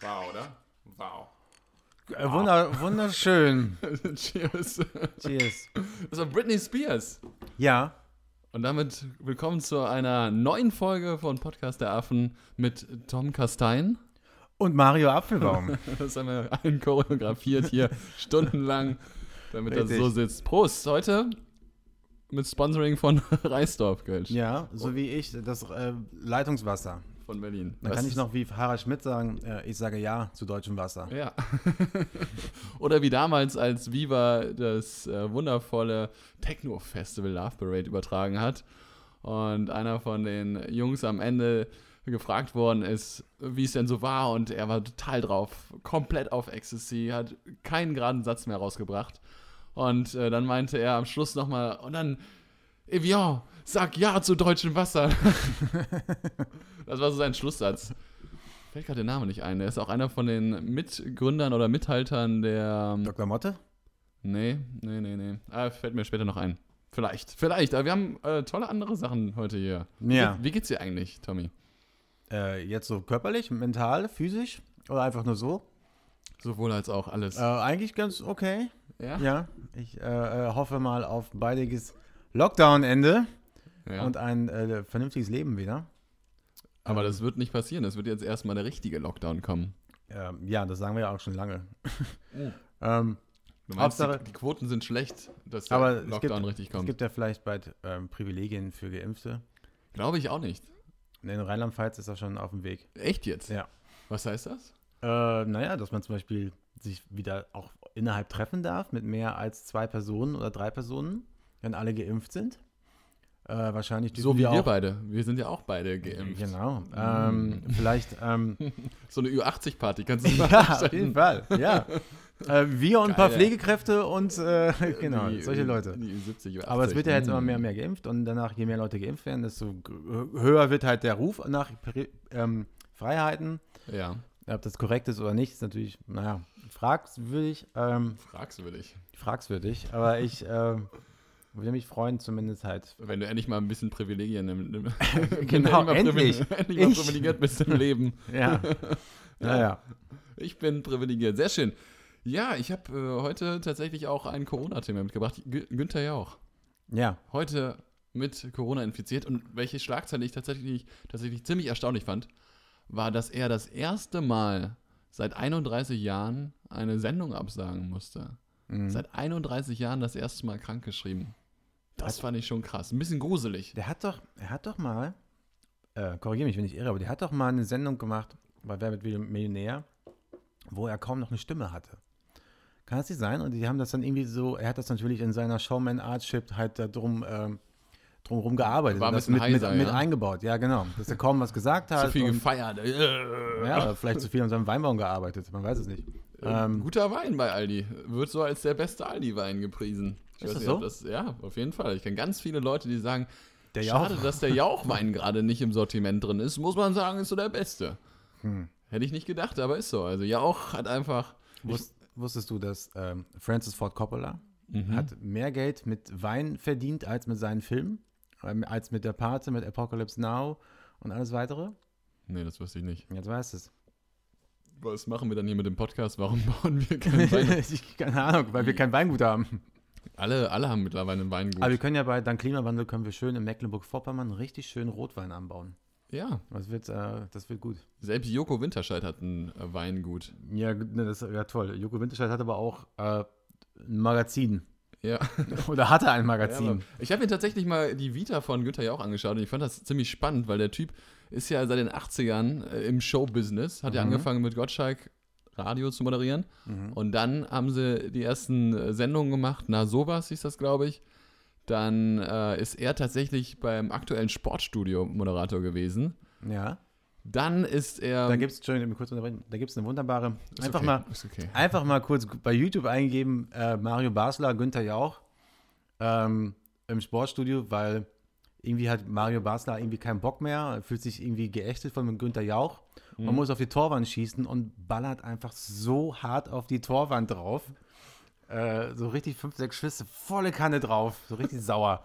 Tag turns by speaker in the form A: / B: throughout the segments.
A: Wow, oder? Wow.
B: Äh, wunder, wunderschön.
A: Cheers.
B: Cheers.
A: Das war Britney Spears.
B: Ja,
A: Und damit willkommen zu einer neuen Folge von Podcast der Affen mit Tom Kastein.
B: und Mario Apfelbaum.
A: Das haben wir allen choreografiert hier stundenlang, damit das
B: Richtig.
A: so sitzt. Prost, heute mit Sponsoring von Reisdorf Kölsch
B: ja, so wie ich, das äh, Leitungswasser.
A: Von Berlin.
B: Dann
A: Was
B: kann ich noch wie Harald Schmidt sagen, äh, ich sage ja zu deutschem Wasser.
A: Ja. Oder wie damals, als Viva das äh, wundervolle Techno-Festival Love Parade übertragen hat und einer von den Jungs am Ende gefragt worden ist, wie es denn so war und er war total drauf, komplett auf Ecstasy, hat keinen geraden Satz mehr rausgebracht und äh, dann meinte er am Schluss nochmal, und dann, Evian, sag ja zu deutschem Wasser. das war so sein Schlusssatz. Fällt gerade der Name nicht ein. Der ist auch einer von den Mitgründern oder Mithaltern der.
B: Dr. Motte?
A: Nee, nee, nee, nee. Ah, fällt mir später noch ein. Vielleicht, vielleicht. Aber wir haben äh, tolle andere Sachen heute hier.
B: Ja.
A: Wie, wie geht's dir eigentlich, Tommy?
B: Äh, jetzt so körperlich, mental, physisch oder einfach nur so?
A: Sowohl als auch alles.
B: Äh, eigentlich ganz okay.
A: ja?
B: Ja, ich äh, äh, hoffe mal auf baldiges Lockdown-Ende
A: ja.
B: und ein äh, vernünftiges Leben wieder.
A: Aber das wird nicht passieren. Es wird jetzt erstmal der richtige Lockdown kommen.
B: Ähm, ja, das sagen wir ja auch schon lange.
A: Oh.
B: ähm,
A: Du meinst,
B: Hauptsache-
A: die, die Quoten sind schlecht, dass der
B: aber es
A: Lockdown
B: gibt,
A: richtig
B: es
A: kommt.
B: gibt ja vielleicht bald ähm, Privilegien für Geimpfte.
A: Glaube ich auch nicht.
B: In Rheinland-Pfalz ist das schon auf dem Weg.
A: Echt jetzt?
B: Ja.
A: Was heißt das?
B: Äh, naja, dass man zum Beispiel sich wieder auch innerhalb treffen darf mit mehr als zwei Personen oder drei Personen, wenn alle geimpft sind. Äh, wahrscheinlich
A: So wie wir
B: auch,
A: beide. Wir sind ja auch beide geimpft.
B: Genau. Ähm, vielleicht. Ähm,
A: So eine Ü80-Party kannst du
B: ja, auf jeden Fall. Ja. Äh, wir und ein paar. Pflegekräfte und äh, genau,
A: Die-
B: solche Leute.
A: Die 70, Ü80.
B: Aber es wird ja jetzt immer
A: Mm.
B: mehr und mehr geimpft und danach, je mehr Leute geimpft werden, desto höher wird halt der Ruf nach ähm, Freiheiten.
A: Ja,
B: Ob das korrekt ist oder nicht, ist natürlich, naja, fragwürdig. Ähm,
A: fragwürdig.
B: fragwürdig, aber ich ähm, würde mich freuen, zumindest halt.
A: Wenn du endlich mal ein bisschen Privilegien nimm, nimm,
B: Genau, endlich.
A: Mal, endlich mal
B: Ich.
A: privilegiert bist im Leben.
B: Ja. naja.
A: Ich bin privilegiert. Sehr schön. Ja, ich habe äh, heute tatsächlich auch ein Corona-Thema mitgebracht. Gü Günther Jauch.
B: Ja.
A: Heute mit Corona infiziert. Und welche Schlagzeile ich tatsächlich, tatsächlich ziemlich erstaunlich fand, war, dass er das erste Mal seit 31 Jahren eine Sendung absagen musste.
B: Mhm.
A: Seit 31 Jahren das erste Mal krankgeschrieben. Das fand ich schon krass. Ein bisschen gruselig.
B: Der hat doch, er hat doch mal, äh, korrigiere mich, wenn ich irre, aber der hat doch mal eine Sendung gemacht bei Wer wird Millionär, wo er kaum noch eine Stimme hatte. Kann das nicht sein? Und die haben das dann irgendwie so, er hat das natürlich in seiner Showman-Artship halt da drum, ähm, drumherum gearbeitet.
A: War ein bisschen
B: mit,
A: heiser,
B: mit, mit
A: ja?
B: eingebaut, ja genau. Dass er kaum was gesagt hat.
A: Zu viel
B: und,
A: gefeiert.
B: ja, oder vielleicht zu viel an seinem Weinbaum gearbeitet, man weiß es nicht. Ähm,
A: Guter Wein bei Aldi. Wird so als der beste Aldi-Wein gepriesen. Ich
B: Ist
A: weiß
B: das
A: nicht, ob
B: so?
A: Das, ja, auf jeden Fall. Ich kenne ganz viele Leute, die sagen,
B: Der
A: schade, dass der Jauchwein gerade nicht im Sortiment drin ist. Muss man sagen, ist so der beste.
B: Hm.
A: Hätte ich nicht gedacht, aber ist so. Also Jauch hat einfach...
B: Wus wusstest du, dass ähm, Francis Ford Coppola
A: Mhm.
B: hat mehr Geld mit Wein verdient als mit seinen Filmen, ähm, als mit der Pate, mit Apocalypse Now und alles weitere?
A: Nee, das wusste ich nicht.
B: Jetzt weißt du es.
A: Was machen wir dann hier mit dem Podcast? Warum bauen wir keinen Wein?
B: ich, keine Ahnung, weil wir kein Weingut haben.
A: Alle, alle haben mittlerweile ein Weingut.
B: Aber wir können ja bei dank Klimawandel können wir schön in Mecklenburg-Vorpommern richtig schön Rotwein anbauen.
A: ja,
B: Das wird, äh, das wird gut.
A: selbst Joko Winterscheid hat ein äh, Weingut.
B: Ja, ne, das ist ja toll. Joko Winterscheid hat aber auch äh, ein Magazin.
A: Ja.
B: Oder hatte ein
A: Ja,
B: Magazin.
A: aber ich habe mir tatsächlich mal die Vita von Günther Jauch angeschaut und ich fand das ziemlich spannend, weil der Typ ist ja seit den 80ern äh, im Showbusiness, hat ja
B: Mhm.
A: angefangen mit Gottschalk Radio zu moderieren
B: Mhm.
A: und dann haben sie die ersten äh, Sendungen gemacht, na sowas hieß das, glaube ich. Dann äh, ist er tatsächlich beim aktuellen Sportstudio Moderator gewesen.
B: Ja.
A: Dann ist er.
B: Da gibt es, Entschuldigung, kurz unterbrechen, da gibt es eine wunderbare, einfach
A: okay,
B: mal,
A: okay.
B: einfach mal kurz bei YouTube eingeben, äh, Mario Basler, Günther Jauch ähm, im Sportstudio, weil irgendwie hat Mario Basler irgendwie keinen Bock mehr, fühlt sich irgendwie geächtet von Günther Jauch.
A: Mhm.
B: Man muss auf die Torwand schießen und ballert einfach so hart auf die Torwand drauf. Äh, so richtig fünf, sechs Schüsse, volle Kanne drauf, so richtig sauer.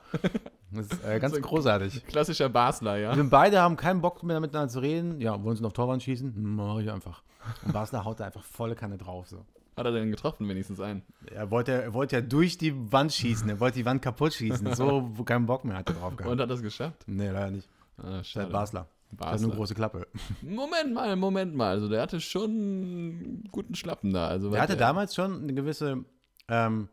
B: Das ist äh, ganz
A: So
B: großartig.
A: Klassischer Basler, ja.
B: Wir beide haben keinen Bock mehr miteinander zu reden. Ja, wollen sie noch Torwand schießen? Mach ich einfach. Und Basler haut da einfach volle Kanne drauf. So.
A: Hat er denn getroffen, wenigstens einen?
B: Er wollte, er wollte ja durch die Wand schießen. Er wollte die Wand kaputt schießen. So, wo keinen Bock mehr hatte drauf gehabt.
A: Und hat das geschafft?
B: Nee, leider nicht.
A: Ah,
B: Der
A: schade.
B: Basler. Der hat
A: Basler.
B: nur große Klappe.
A: Moment mal, Moment mal. Also der hatte schon einen guten Schlappen da. Also
B: Er
A: was
B: hatte
A: der-
B: damals schon eine gewisse ähm,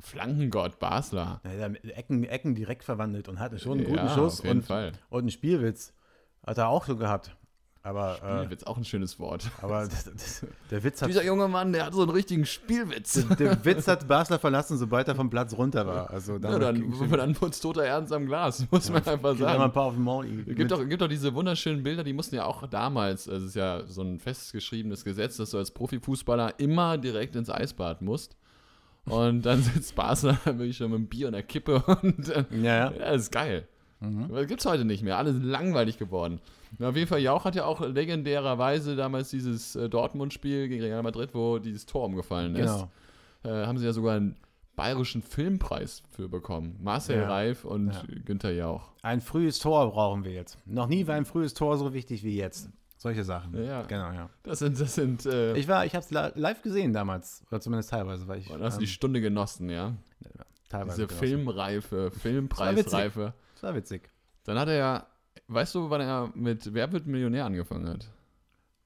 A: Flankengott Basler.
B: ja, Ecken, Ecken direkt verwandelt und hatte schon einen guten
A: ja,
B: Schuss
A: auf jeden
B: und,
A: Fall.
B: und einen Spielwitz. Hat er auch so gehabt. Aber,
A: Spielwitz, auch ein schönes Wort.
B: äh, aber das, das, der Witz hat
A: Dieser junge Mann, der hat so einen richtigen Spielwitz.
B: der Witz hat Basler verlassen, sobald er vom Platz runter war. Also
A: Ja, dann, dann wurde es toter Ernst am Glas, muss man einfach
B: er mal ein
A: sagen.
B: paar auf den Maul.
A: Es gibt doch, gibt doch diese wunderschönen Bilder, die mussten ja auch damals, es ist ja so ein festgeschriebenes Gesetz, dass du als Profifußballer immer direkt ins Eisbad musst. Und dann sitzt Basler wirklich schon mit einem Bier und einer Kippe und äh,
B: ja, ja.
A: ja, das ist geil. Aber Das gibt's heute nicht mehr. Alle sind langweilig geworden. Na, auf jeden Fall, Jauch hat ja auch legendärerweise damals dieses äh, Dortmund-Spiel gegen Real Madrid, wo dieses Tor umgefallen ist.
B: Genau.
A: Äh, haben sie ja sogar einen bayerischen Filmpreis für bekommen. Marcel
B: Ja.
A: Reif und
B: Ja.
A: Günther Jauch.
B: Ein frühes Tor brauchen wir jetzt. Noch nie war ein frühes Tor so wichtig wie jetzt. Solche Sachen.
A: Ja.
B: Genau, ja.
A: Das sind, das sind, äh,
B: Ich war, ich habe es live gesehen damals. Oder zumindest teilweise, weil ich.
A: und hast
B: ähm,
A: die Stunde genossen, ja?
B: teilweise
A: Diese
B: genossen.
A: Filmreife,
B: witzig.
A: Filmpreisreife.
B: Das war witzig.
A: Dann hat er ja, weißt du, wann er mit Wer wird Millionär angefangen hat?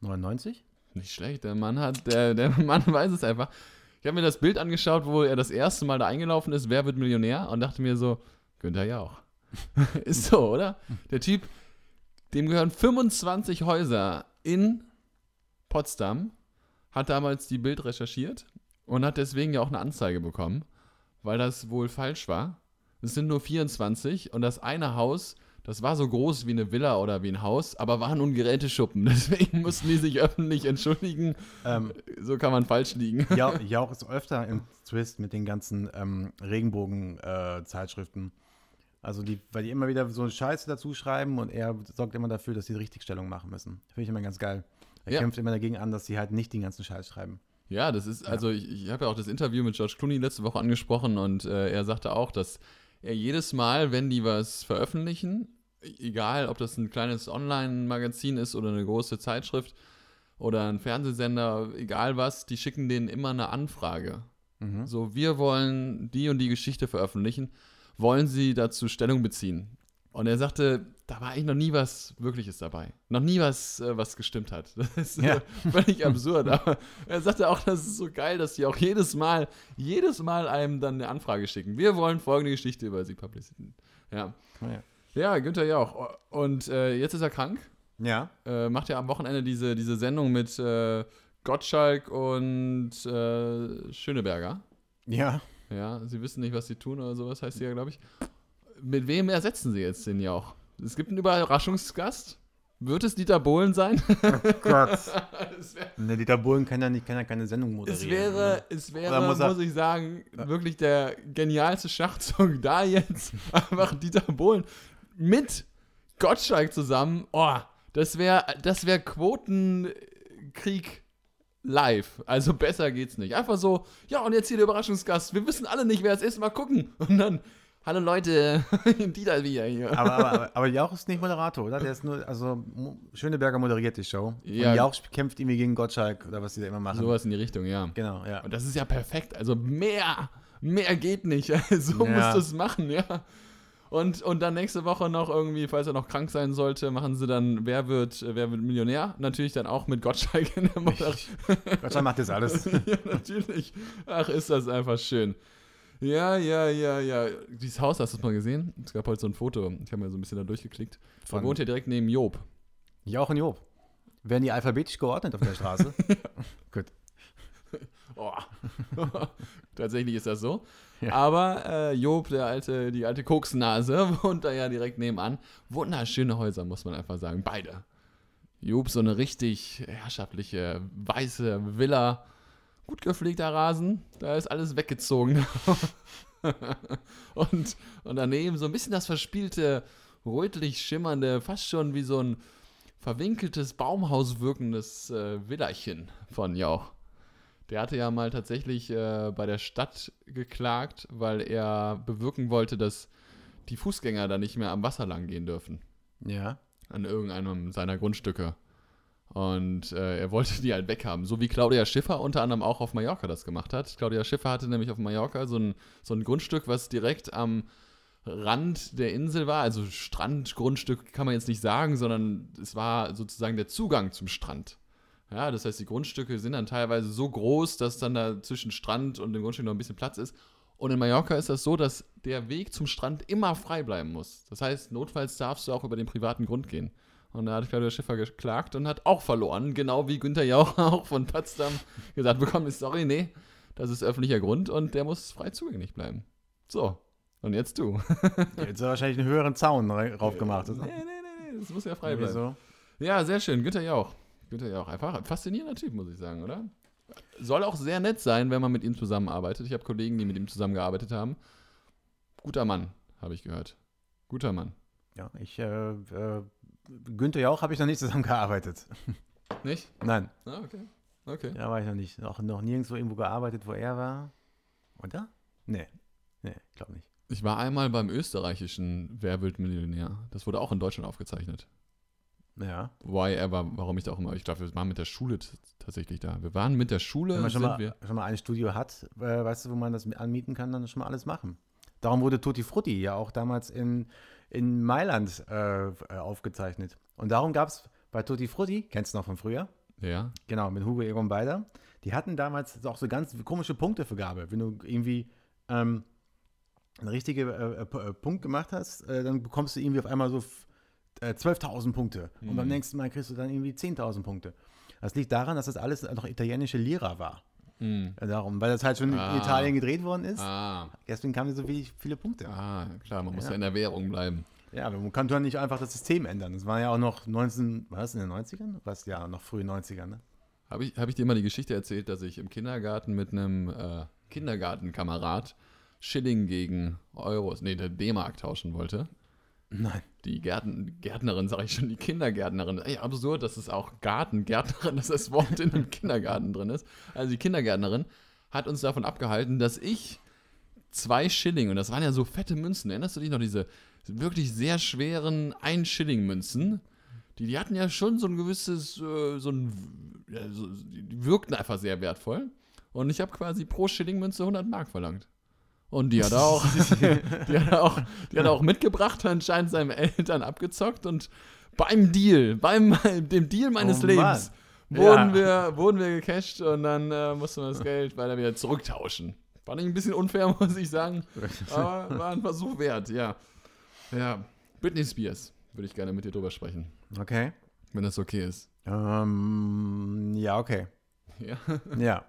B: 99?
A: Nicht schlecht, der Mann hat, der, der Mann weiß es einfach. Ich habe mir das Bild angeschaut, wo er das erste Mal da eingelaufen ist, wer wird Millionär? Und dachte mir so, Günther Jauch. ist so, oder? Der Typ, dem gehören 25 Häuser in Potsdam, hat damals die Bild recherchiert und hat deswegen ja auch eine Anzeige bekommen, weil das wohl falsch war. Es sind nur 24 und das eine Haus, das war so groß wie eine Villa oder wie ein Haus, aber war nun Geräteschuppen. Deswegen mussten die sich öffentlich entschuldigen.
B: Ähm,
A: So kann man falsch liegen.
B: Jauch, Jauch ist öfter im Twist mit den ganzen ähm, Regenbogen-Zeitschriften. also die, weil die immer wieder so Scheiße dazu schreiben und er sorgt immer dafür, dass sie die Richtigstellung machen müssen. Finde ich immer ganz geil. Er
A: Ja.
B: kämpft immer dagegen an, dass sie halt nicht den ganzen Scheiß schreiben.
A: Ja, das ist, also ich, ich habe ja auch das Interview mit George Clooney letzte Woche angesprochen und äh, er sagte auch, dass er jedes Mal, wenn die was veröffentlichen, e- egal ob das ein kleines Online-Magazin ist oder eine große Zeitschrift oder ein Fernsehsender, egal was, die schicken denen immer eine Anfrage.
B: Mhm.
A: So, wir wollen die und die Geschichte veröffentlichen. Wollen Sie dazu Stellung beziehen? Und er sagte, da war eigentlich noch nie was Wirkliches dabei. Noch nie was, äh, was gestimmt hat. Das ist
B: Ja.
A: völlig absurd. Aber er sagte auch, das ist so geil, dass die auch jedes Mal, jedes Mal einem dann eine Anfrage schicken. Wir wollen folgende Geschichte über Sie publizieren. Ja.
B: Ja.
A: Ja, Günther Jauch. Und äh, jetzt ist er krank.
B: Ja.
A: Äh, macht ja am Wochenende diese, diese Sendung mit äh, Gottschalk und äh, Schöneberger.
B: Ja.
A: Ja, sie wissen nicht, was sie tun oder sowas heißt sie ja, glaube ich. Mit wem ersetzen sie jetzt den Jauch? Es gibt einen Überraschungsgast. Wird es Dieter Bohlen sein?
B: Gott.
A: es wär,
B: Ne, Dieter Bohlen kann ja, nicht, kann ja keine Sendung
A: es
B: moderieren.
A: wäre,
B: ne?
A: es
B: Oder
A: wäre
B: muss
A: muss,
B: er-
A: ich sagen, wirklich der genialste Schachzug da jetzt. Einfach Dieter Bohlen mit Gottschalk zusammen. Oh, das wäre das wär Quotenkrieg live. Also besser geht's nicht. Einfach so, ja, und jetzt hier der Überraschungsgast. Wir wissen alle nicht, wer es ist. Mal gucken. Und dann, hallo Leute, Dieter wieder hier.
B: Aber, aber, aber, Jauch ist nicht Moderator, oder? Der ist nur, also Schöneberger moderiert die Show.
A: Ja.
B: Und Jauch kämpft irgendwie gegen Gottschalk oder was die da immer machen.
A: Sowas in die Richtung, ja.
B: Genau, ja.
A: Und das ist ja perfekt. Also mehr, mehr geht nicht. so
B: Ja.
A: musst du es machen, ja. Und, und dann nächste Woche noch irgendwie, falls er noch krank sein sollte, machen sie dann, wer wird, wer wird Millionär? Natürlich dann auch mit Gottschalk in der Moderation.
B: Gottschalk macht das alles.
A: ja, natürlich. Ach, ist das einfach schön. Ja, ja, ja, ja. Dieses Haus, hast du es mal gesehen? Es gab heute so ein Foto. Ich habe mir so ein bisschen da durchgeklickt.
B: Von-
A: wohnt hier direkt neben Job.
B: Jauch und Job. Werden die alphabetisch geordnet auf der Straße? Gut.
A: Oh. Tatsächlich ist das so.
B: Ja.
A: Aber äh, Job, der alte, die alte Koksnase, wohnt da ja direkt nebenan. Wunderschöne Häuser, muss man einfach sagen. Beide. Job, so eine richtig herrschaftliche, weiße Villa. Gut gepflegter Rasen. Da ist alles weggezogen. und, und daneben so ein bisschen das verspielte, rötlich schimmernde, fast schon wie so ein verwinkeltes Baumhaus wirkendes äh, Villerchen von Jauch. Der hatte ja mal tatsächlich äh, bei der Stadt geklagt, weil er bewirken wollte, dass die Fußgänger da nicht mehr am Wasser lang gehen dürfen.
B: Ja.
A: An irgendeinem seiner Grundstücke. Und äh, er wollte die halt weghaben. So wie Claudia Schiffer unter anderem auch auf Mallorca das gemacht hat. Claudia Schiffer hatte nämlich auf Mallorca so ein, so ein Grundstück, was direkt am Rand der Insel war. Also Strandgrundstück kann man jetzt nicht sagen, sondern es war sozusagen der Zugang zum Strand. Ja, das heißt, die Grundstücke sind dann teilweise so groß, dass dann da zwischen Strand und dem Grundstück noch ein bisschen Platz ist. Und in Mallorca ist das so, dass der Weg zum Strand immer frei bleiben muss. Das heißt, notfalls darfst du auch über den privaten Grund gehen. Und da hat Claudia Schiffer geklagt und hat auch verloren, genau wie Günther Jauch auch von Potsdam gesagt bekommen ist, sorry, nee, das ist öffentlicher Grund und der muss frei zugänglich bleiben. So, und jetzt du.
B: Jetzt hat wahrscheinlich einen höheren Zaun drauf gemacht.
A: Nee, nee, nee, nee, das muss ja frei
B: Irgendwie
A: bleiben.
B: so.
A: Ja, sehr schön, Günther Jauch. Günther Jauch, einfach ein faszinierender Typ, muss ich sagen, oder? Soll auch sehr nett sein, wenn man mit ihm zusammenarbeitet. Ich habe Kollegen, die mit ihm zusammengearbeitet haben. Guter Mann, habe ich gehört. Guter Mann.
B: Ja, ich, äh, äh, Günther Jauch habe ich noch nicht zusammengearbeitet.
A: Nicht?
B: Nein,
A: Ah, okay. Okay.
B: da war ich noch nicht. Noch, noch nirgendwo irgendwo gearbeitet, wo er war. Oder? Nee. Nee, ich glaube nicht.
A: Ich war einmal beim österreichischen Wer wird Millionär. Das wurde auch in Deutschland aufgezeichnet.
B: Ja.
A: Why ever, warum ich da auch immer, ich glaube, wir waren mit der Schule tatsächlich da. Wir waren mit der Schule,
B: Wenn man schon mal,
A: wir.
B: schon mal ein Studio hat, äh, weißt du, wo man das anmieten kann, dann schon mal alles machen. Darum wurde Tutti Frutti ja auch damals in, in Mailand äh, äh, aufgezeichnet. Und darum gab es bei Tutti Frutti, kennst du noch von früher?
A: Ja.
B: Genau, mit Hugo Egon Beider. Die hatten damals auch so ganz komische Punktevergabe. Wenn du irgendwie ähm, einen richtigen äh, äh, äh, Punkt gemacht hast, dann bekommst du irgendwie auf einmal so f- äh, 12.000 Punkte. Und beim
A: Mhm.
B: nächsten Mal kriegst du dann irgendwie 10.000 Punkte. Das liegt daran, dass das alles noch italienische Lira war.
A: Hm.
B: Äh, Darum, weil das halt schon
A: Ah.
B: in Italien gedreht worden ist.
A: Ah,
B: Deswegen kamen so wenig, viele Punkte.
A: ah, klar, man muss
B: Ja.
A: in der Währung bleiben.
B: Ja, aber man kann doch nicht einfach das System ändern. Das war ja auch noch 19, was in den 90ern? Was ja, noch frühe 90ern, ne?
A: Habe ich, hab ich dir mal die Geschichte erzählt, dass ich im Kindergarten mit einem äh, Kindergartenkamerad Schilling gegen Euros, nee, der D-Mark tauschen wollte?
B: Nein.
A: Die Gärten, Gärtnerin, sage ich schon, die Kindergärtnerin. Ey, absurd, dass es auch Gartengärtnerin, dass das Wort in einem Kindergarten drin ist. Also die Kindergärtnerin hat uns davon abgehalten, dass ich zwei Schilling, und das waren ja so fette Münzen, erinnerst du dich noch, diese wirklich sehr schweren Ein-Schilling-Münzen? Die, die hatten ja schon so ein gewisses, äh, so ein, die wirkten einfach sehr wertvoll. Und ich habe quasi pro Schillingmünze 100 Mark verlangt. Und die hat er auch, die hat er auch, die hat er auch mitgebracht, anscheinend seinen Eltern abgezockt und beim Deal, beim dem Deal meines
B: Oh
A: Lebens, wurden,
B: Ja.
A: wir, wurden wir gecasht und dann äh, mussten wir das Geld weiter wieder zurücktauschen. Fand ich ein bisschen unfair, muss ich sagen. Aber war ein Versuch wert, ja. Ja, Britney Spears würde ich gerne mit dir drüber sprechen,
B: Okay.
A: wenn das okay ist.
B: Ähm, ja, okay.
A: Ja.
B: Ja.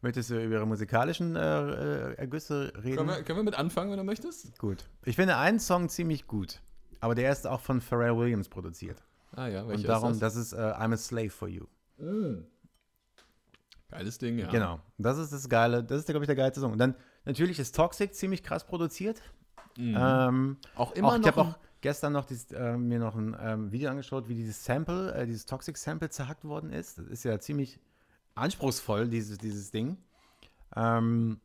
B: Möchtest du über ihre musikalischen äh, äh, Ergüsse reden?
A: Können, wir, können wir mit anfangen, wenn du möchtest?
B: Gut. Ich finde einen Song ziemlich gut. Aber der ist auch von Pharrell Williams produziert.
A: Ah ja, welcher
B: Und darum,
A: ist das?
B: das ist äh, I'm a Slave for You.
A: Geiles Ding, ja.
B: Genau. Das ist das Geile. Das ist, glaube ich, der geilste Song. Und dann natürlich ist Toxic ziemlich krass produziert.
A: Mhm.
B: Ähm,
A: auch immer
B: auch, ich
A: noch.
B: habe auch gestern noch dieses, äh, mir noch ein ähm, Video angeschaut, wie dieses Sample, äh, dieses Toxic Sample zerhackt worden ist. Das ist ja ziemlich anspruchsvoll, dieses, dieses Ding. Ähm,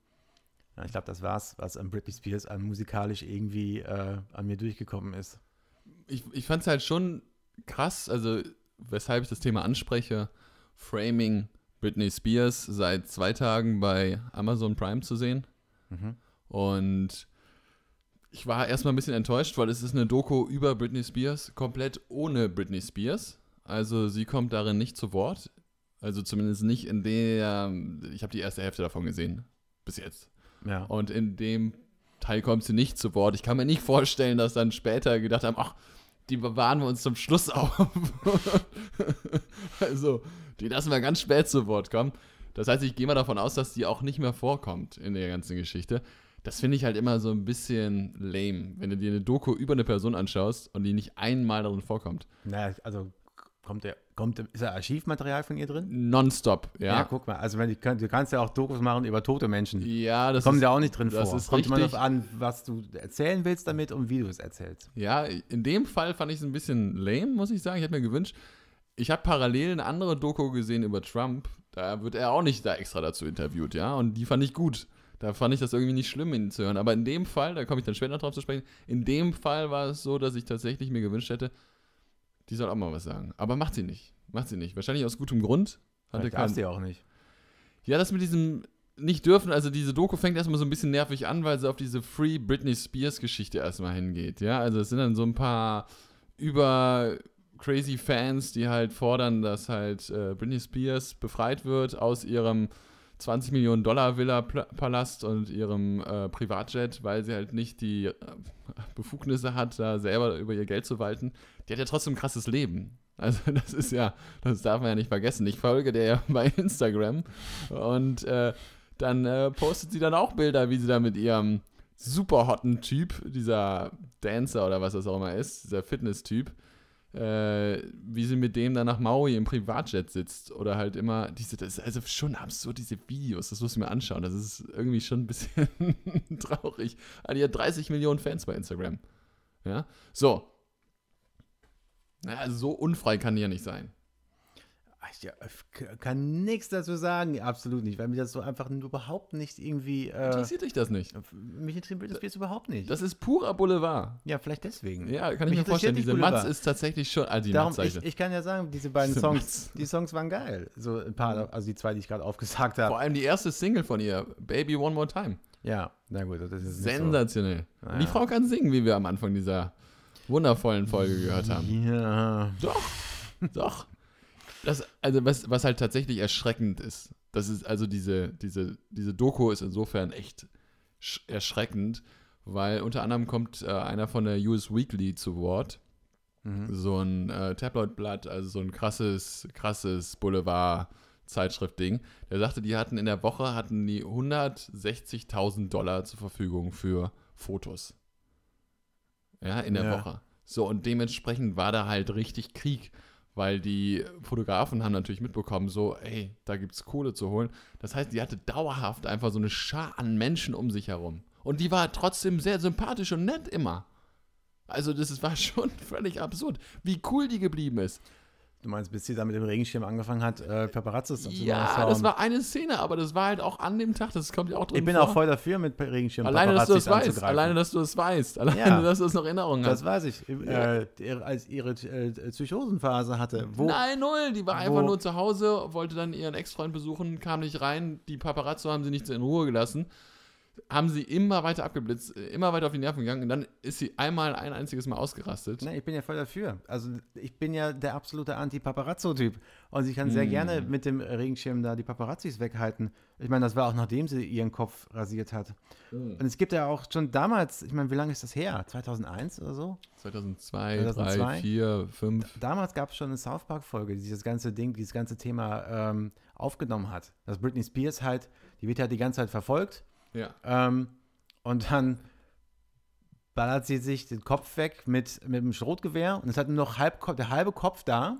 B: ja, ich glaube, das war's, was an Britney Spears an musikalisch irgendwie äh, an mir durchgekommen ist.
A: ich, ich fand es halt schon krass, also weshalb ich das Thema anspreche, Framing Britney Spears seit zwei Tagen bei Amazon Prime zu sehen.
B: Mhm.
A: Und ich war erstmal ein bisschen enttäuscht, weil es ist eine Doku über Britney Spears, komplett ohne Britney Spears. Also sie kommt darin nicht zu Wort. Also zumindest nicht in der, ich habe die erste Hälfte davon gesehen, bis jetzt.
B: Ja.
A: Und in dem Teil kommt sie nicht zu Wort. Ich kann mir nicht vorstellen, dass dann später gedacht haben, ach, die bewahren wir uns zum Schluss auf. also, die lassen wir ganz spät zu Wort kommen. Das heißt, ich gehe mal davon aus, dass die auch nicht mehr vorkommt in der ganzen Geschichte. Das finde ich halt immer so ein bisschen lame, wenn du dir eine Doku über eine Person anschaust und die nicht einmal darin vorkommt.
B: Na, also kommt der, kommt, ist da Archivmaterial von ihr drin?
A: Nonstop,
B: Ja,
A: ja.
B: guck mal. Also wenn könnt- du kannst ja auch Dokus machen über tote Menschen.
A: Ja, das
B: Kommt ja auch nicht drin
A: das
B: vor.
A: ist
B: Kommt immer
A: richtig.
B: darauf an, was du erzählen willst damit und wie du es erzählst.
A: Ja, in dem Fall fand ich es ein bisschen lame, muss ich sagen. Ich hätte mir gewünscht, ich habe parallel eine andere Doku gesehen über Trump. Da wird er auch nicht da extra dazu interviewt, ja. Und die fand ich gut. Da fand ich das irgendwie nicht schlimm, ihn zu hören. Aber in dem Fall, da komme ich dann später noch drauf zu sprechen, in dem Fall war es so, dass ich tatsächlich mir gewünscht hätte, die soll auch mal was sagen. Aber macht sie nicht. Macht sie nicht. Wahrscheinlich aus gutem Grund. Hatte
B: Vielleicht
A: keinen,
B: darfst du ja auch nicht.
A: ja, das mit diesem nicht dürfen, also diese Doku fängt erstmal so ein bisschen nervig an, weil sie auf diese Free Britney Spears Geschichte erstmal hingeht. Ja, also es sind dann so ein paar über crazy Fans, die halt fordern, dass halt äh, Britney Spears befreit wird aus ihrem 20 Millionen Dollar Villa Pla- Palast und ihrem äh, Privatjet, weil sie halt nicht die äh, Befugnisse hat, da selber über ihr Geld zu walten. Die hat ja trotzdem ein krasses Leben. Also das ist ja, das darf man ja nicht vergessen. Ich folge der ja bei Instagram und äh, dann äh, postet sie dann auch Bilder, wie sie da mit ihrem super hotten Typ, dieser Dancer oder was das auch immer ist, dieser Fitness-Typ, äh, wie sie mit dem dann nach Maui im Privatjet sitzt oder halt immer diese, das ist also schon absurd, diese Videos, das musst du mir anschauen, das ist irgendwie schon ein bisschen traurig. Also die hat 30 Millionen Fans bei Instagram. Ja, so. Na, also so unfrei kann die ja nicht sein.
B: Ich ja, ich kann nichts dazu sagen, absolut nicht, weil mir das so einfach überhaupt nicht irgendwie. Äh,
A: Interessiert dich das nicht?
B: mich interessiert das jetzt überhaupt nicht.
A: Das ist purer Boulevard.
B: ja, vielleicht deswegen.
A: Ja, kann ich
B: Mich
A: mir vorstellen. Diese
B: nicht
A: Matz
B: Boulevard.
A: ist tatsächlich schon. Also die
B: Darum, ich,
A: ich.
B: ich kann ja sagen, diese beiden
A: Diese
B: Songs,
A: Matz.
B: die Songs waren geil. So ein paar, also die zwei, die ich gerade aufgesagt habe.
A: Vor allem die erste Single von ihr, Baby One More Time.
B: Ja, na gut, das ist
A: Sensationell. Und die
B: Ja.
A: Frau kann singen, wie wir am Anfang dieser wundervollen Folge gehört
B: so.
A: haben.
B: Ja.
A: Doch, doch. Das, also was, was halt tatsächlich erschreckend ist, das ist also diese, diese, diese Doku ist insofern echt sch- erschreckend, weil unter anderem kommt äh, einer von der US Weekly zu Wort,
B: Mhm.
A: so ein äh, Tabloidblatt, also so ein krasses, krasses Boulevard-Zeitschrift-Ding. Der sagte, die hatten in der Woche hatten die 160.000 Dollar zur Verfügung für Fotos. Ja, in der
B: Ja.
A: Woche. So, und dementsprechend war da halt richtig Krieg, weil die Fotografen haben natürlich mitbekommen, so, ey, da gibt's Kohle zu holen. Das heißt, die hatte dauerhaft einfach so eine Schar an Menschen um sich herum. Und die war trotzdem sehr sympathisch und nett immer. Also, das war schon völlig absurd, wie cool die geblieben ist.
B: Du meinst, bis sie da mit dem Regenschirm angefangen hat, äh, Paparazzis
A: Ja, das war eine Szene, aber das war halt auch an dem Tag, das kommt ja auch drin
B: Ich bin
A: vor.
B: auch voll dafür, mit Regenschirm
A: Alleine, dass du das weißt. Alleine, dass du das weißt. Alleine,
B: Ja.
A: dass du es noch in Erinnerung hast.
B: Das weiß ich. Äh, als ihre äh, Psychosenphase hatte. Wo,
A: Nein, null. Die war einfach nur zu Hause, wollte dann ihren Ex-Freund besuchen, kam nicht rein. Die Paparazzo haben sie nicht in Ruhe gelassen. Haben sie immer weiter abgeblitzt, äh, immer weiter auf die Nerven gegangen. Und dann ist sie einmal ein einziges Mal ausgerastet.
B: Ne, ich bin ja voll dafür. Also ich bin ja der absolute Anti-Paparazzo-Typ. Und ich kann sehr
A: Mm.
B: gerne mit dem Regenschirm da die Paparazzis weghalten. Ich meine, das war auch nachdem sie ihren Kopf rasiert hat. Und es gibt ja auch schon damals, ich meine, wie lange ist das her? 2001 oder so?
A: 2002,
B: 2002?
A: 3, 4, 5.
B: Damals gab es schon eine South Park-Folge, die dieses ganze Ding, dieses ganze Thema ähm, aufgenommen hat. Dass Britney Spears halt, die wird halt die ganze Zeit verfolgt.
A: Ja.
B: Ähm, und dann ballert sie sich den Kopf weg mit, mit dem Schrotgewehr und es hat nur noch halb, der halbe Kopf da.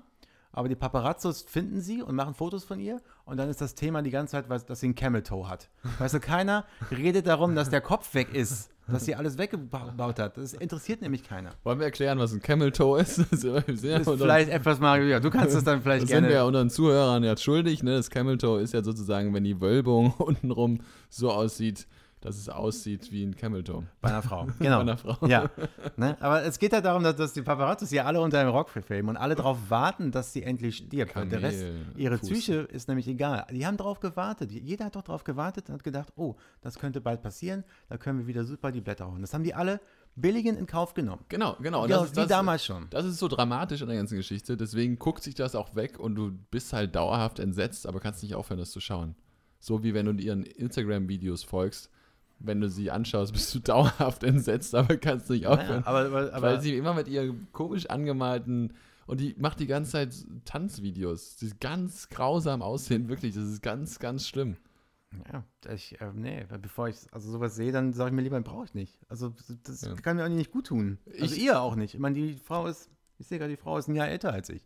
B: Aber die Paparazzos finden sie und machen Fotos von ihr. Und dann ist das Thema die ganze Zeit, was- dass sie einen Camel Toe hat. Weißt du, keiner redet darum, dass der Kopf weg ist. Dass sie alles weggebaut hat. Das interessiert nämlich keiner.
A: Wollen wir erklären, was ein Camel Toe ist? Das ist
B: Das vielleicht etwas mal, ja, du kannst es dann vielleicht
A: das sind
B: gerne.
A: wir ja unseren Zuhörern jetzt schuldig. Ne? Das Camel Toe ist ja sozusagen, wenn die Wölbung untenrum so aussieht, dass es aussieht wie ein Camel Toe.
B: Bei einer Frau. Genau.
A: Bei einer Frau.
B: Ja, ne? aber es geht halt darum, dass, dass die Paparazzos hier alle unter einem Rock filmen und alle darauf warten, dass sie endlich stirbt. Und der Rest, ihre
A: Fuß.
B: Psyche ist nämlich egal. Die haben darauf gewartet. Jeder hat doch darauf gewartet und hat gedacht, oh, das könnte bald passieren, da können wir wieder super die Blätter holen. Das haben die alle billigend in Kauf genommen.
A: Genau, genau.
B: Ja,
A: das ist
B: wie
A: das,
B: damals schon.
A: Das ist so dramatisch an der ganzen Geschichte. Deswegen guckt sich das auch weg und du bist halt dauerhaft entsetzt, aber kannst nicht aufhören, das zu schauen. So wie wenn du ihren Instagram-Videos folgst. Wenn du sie anschaust, bist du dauerhaft entsetzt, aber kannst nicht aufhören.
B: Naja, aber, aber,
A: weil sie immer mit ihren komisch angemalten und die macht die ganze Zeit Tanzvideos, die ganz grausam aussehen, wirklich. Das ist ganz, ganz schlimm.
B: ja, ich, äh, nee, bevor ich also sowas sehe, dann sage ich mir lieber, brauche ich nicht. Also das
A: Ja.
B: kann mir auch nicht gut tun. Also
A: Ich-
B: ihr auch nicht. Ich meine, die Frau ist, ich sehe gerade, die Frau ist ein Jahr älter als ich.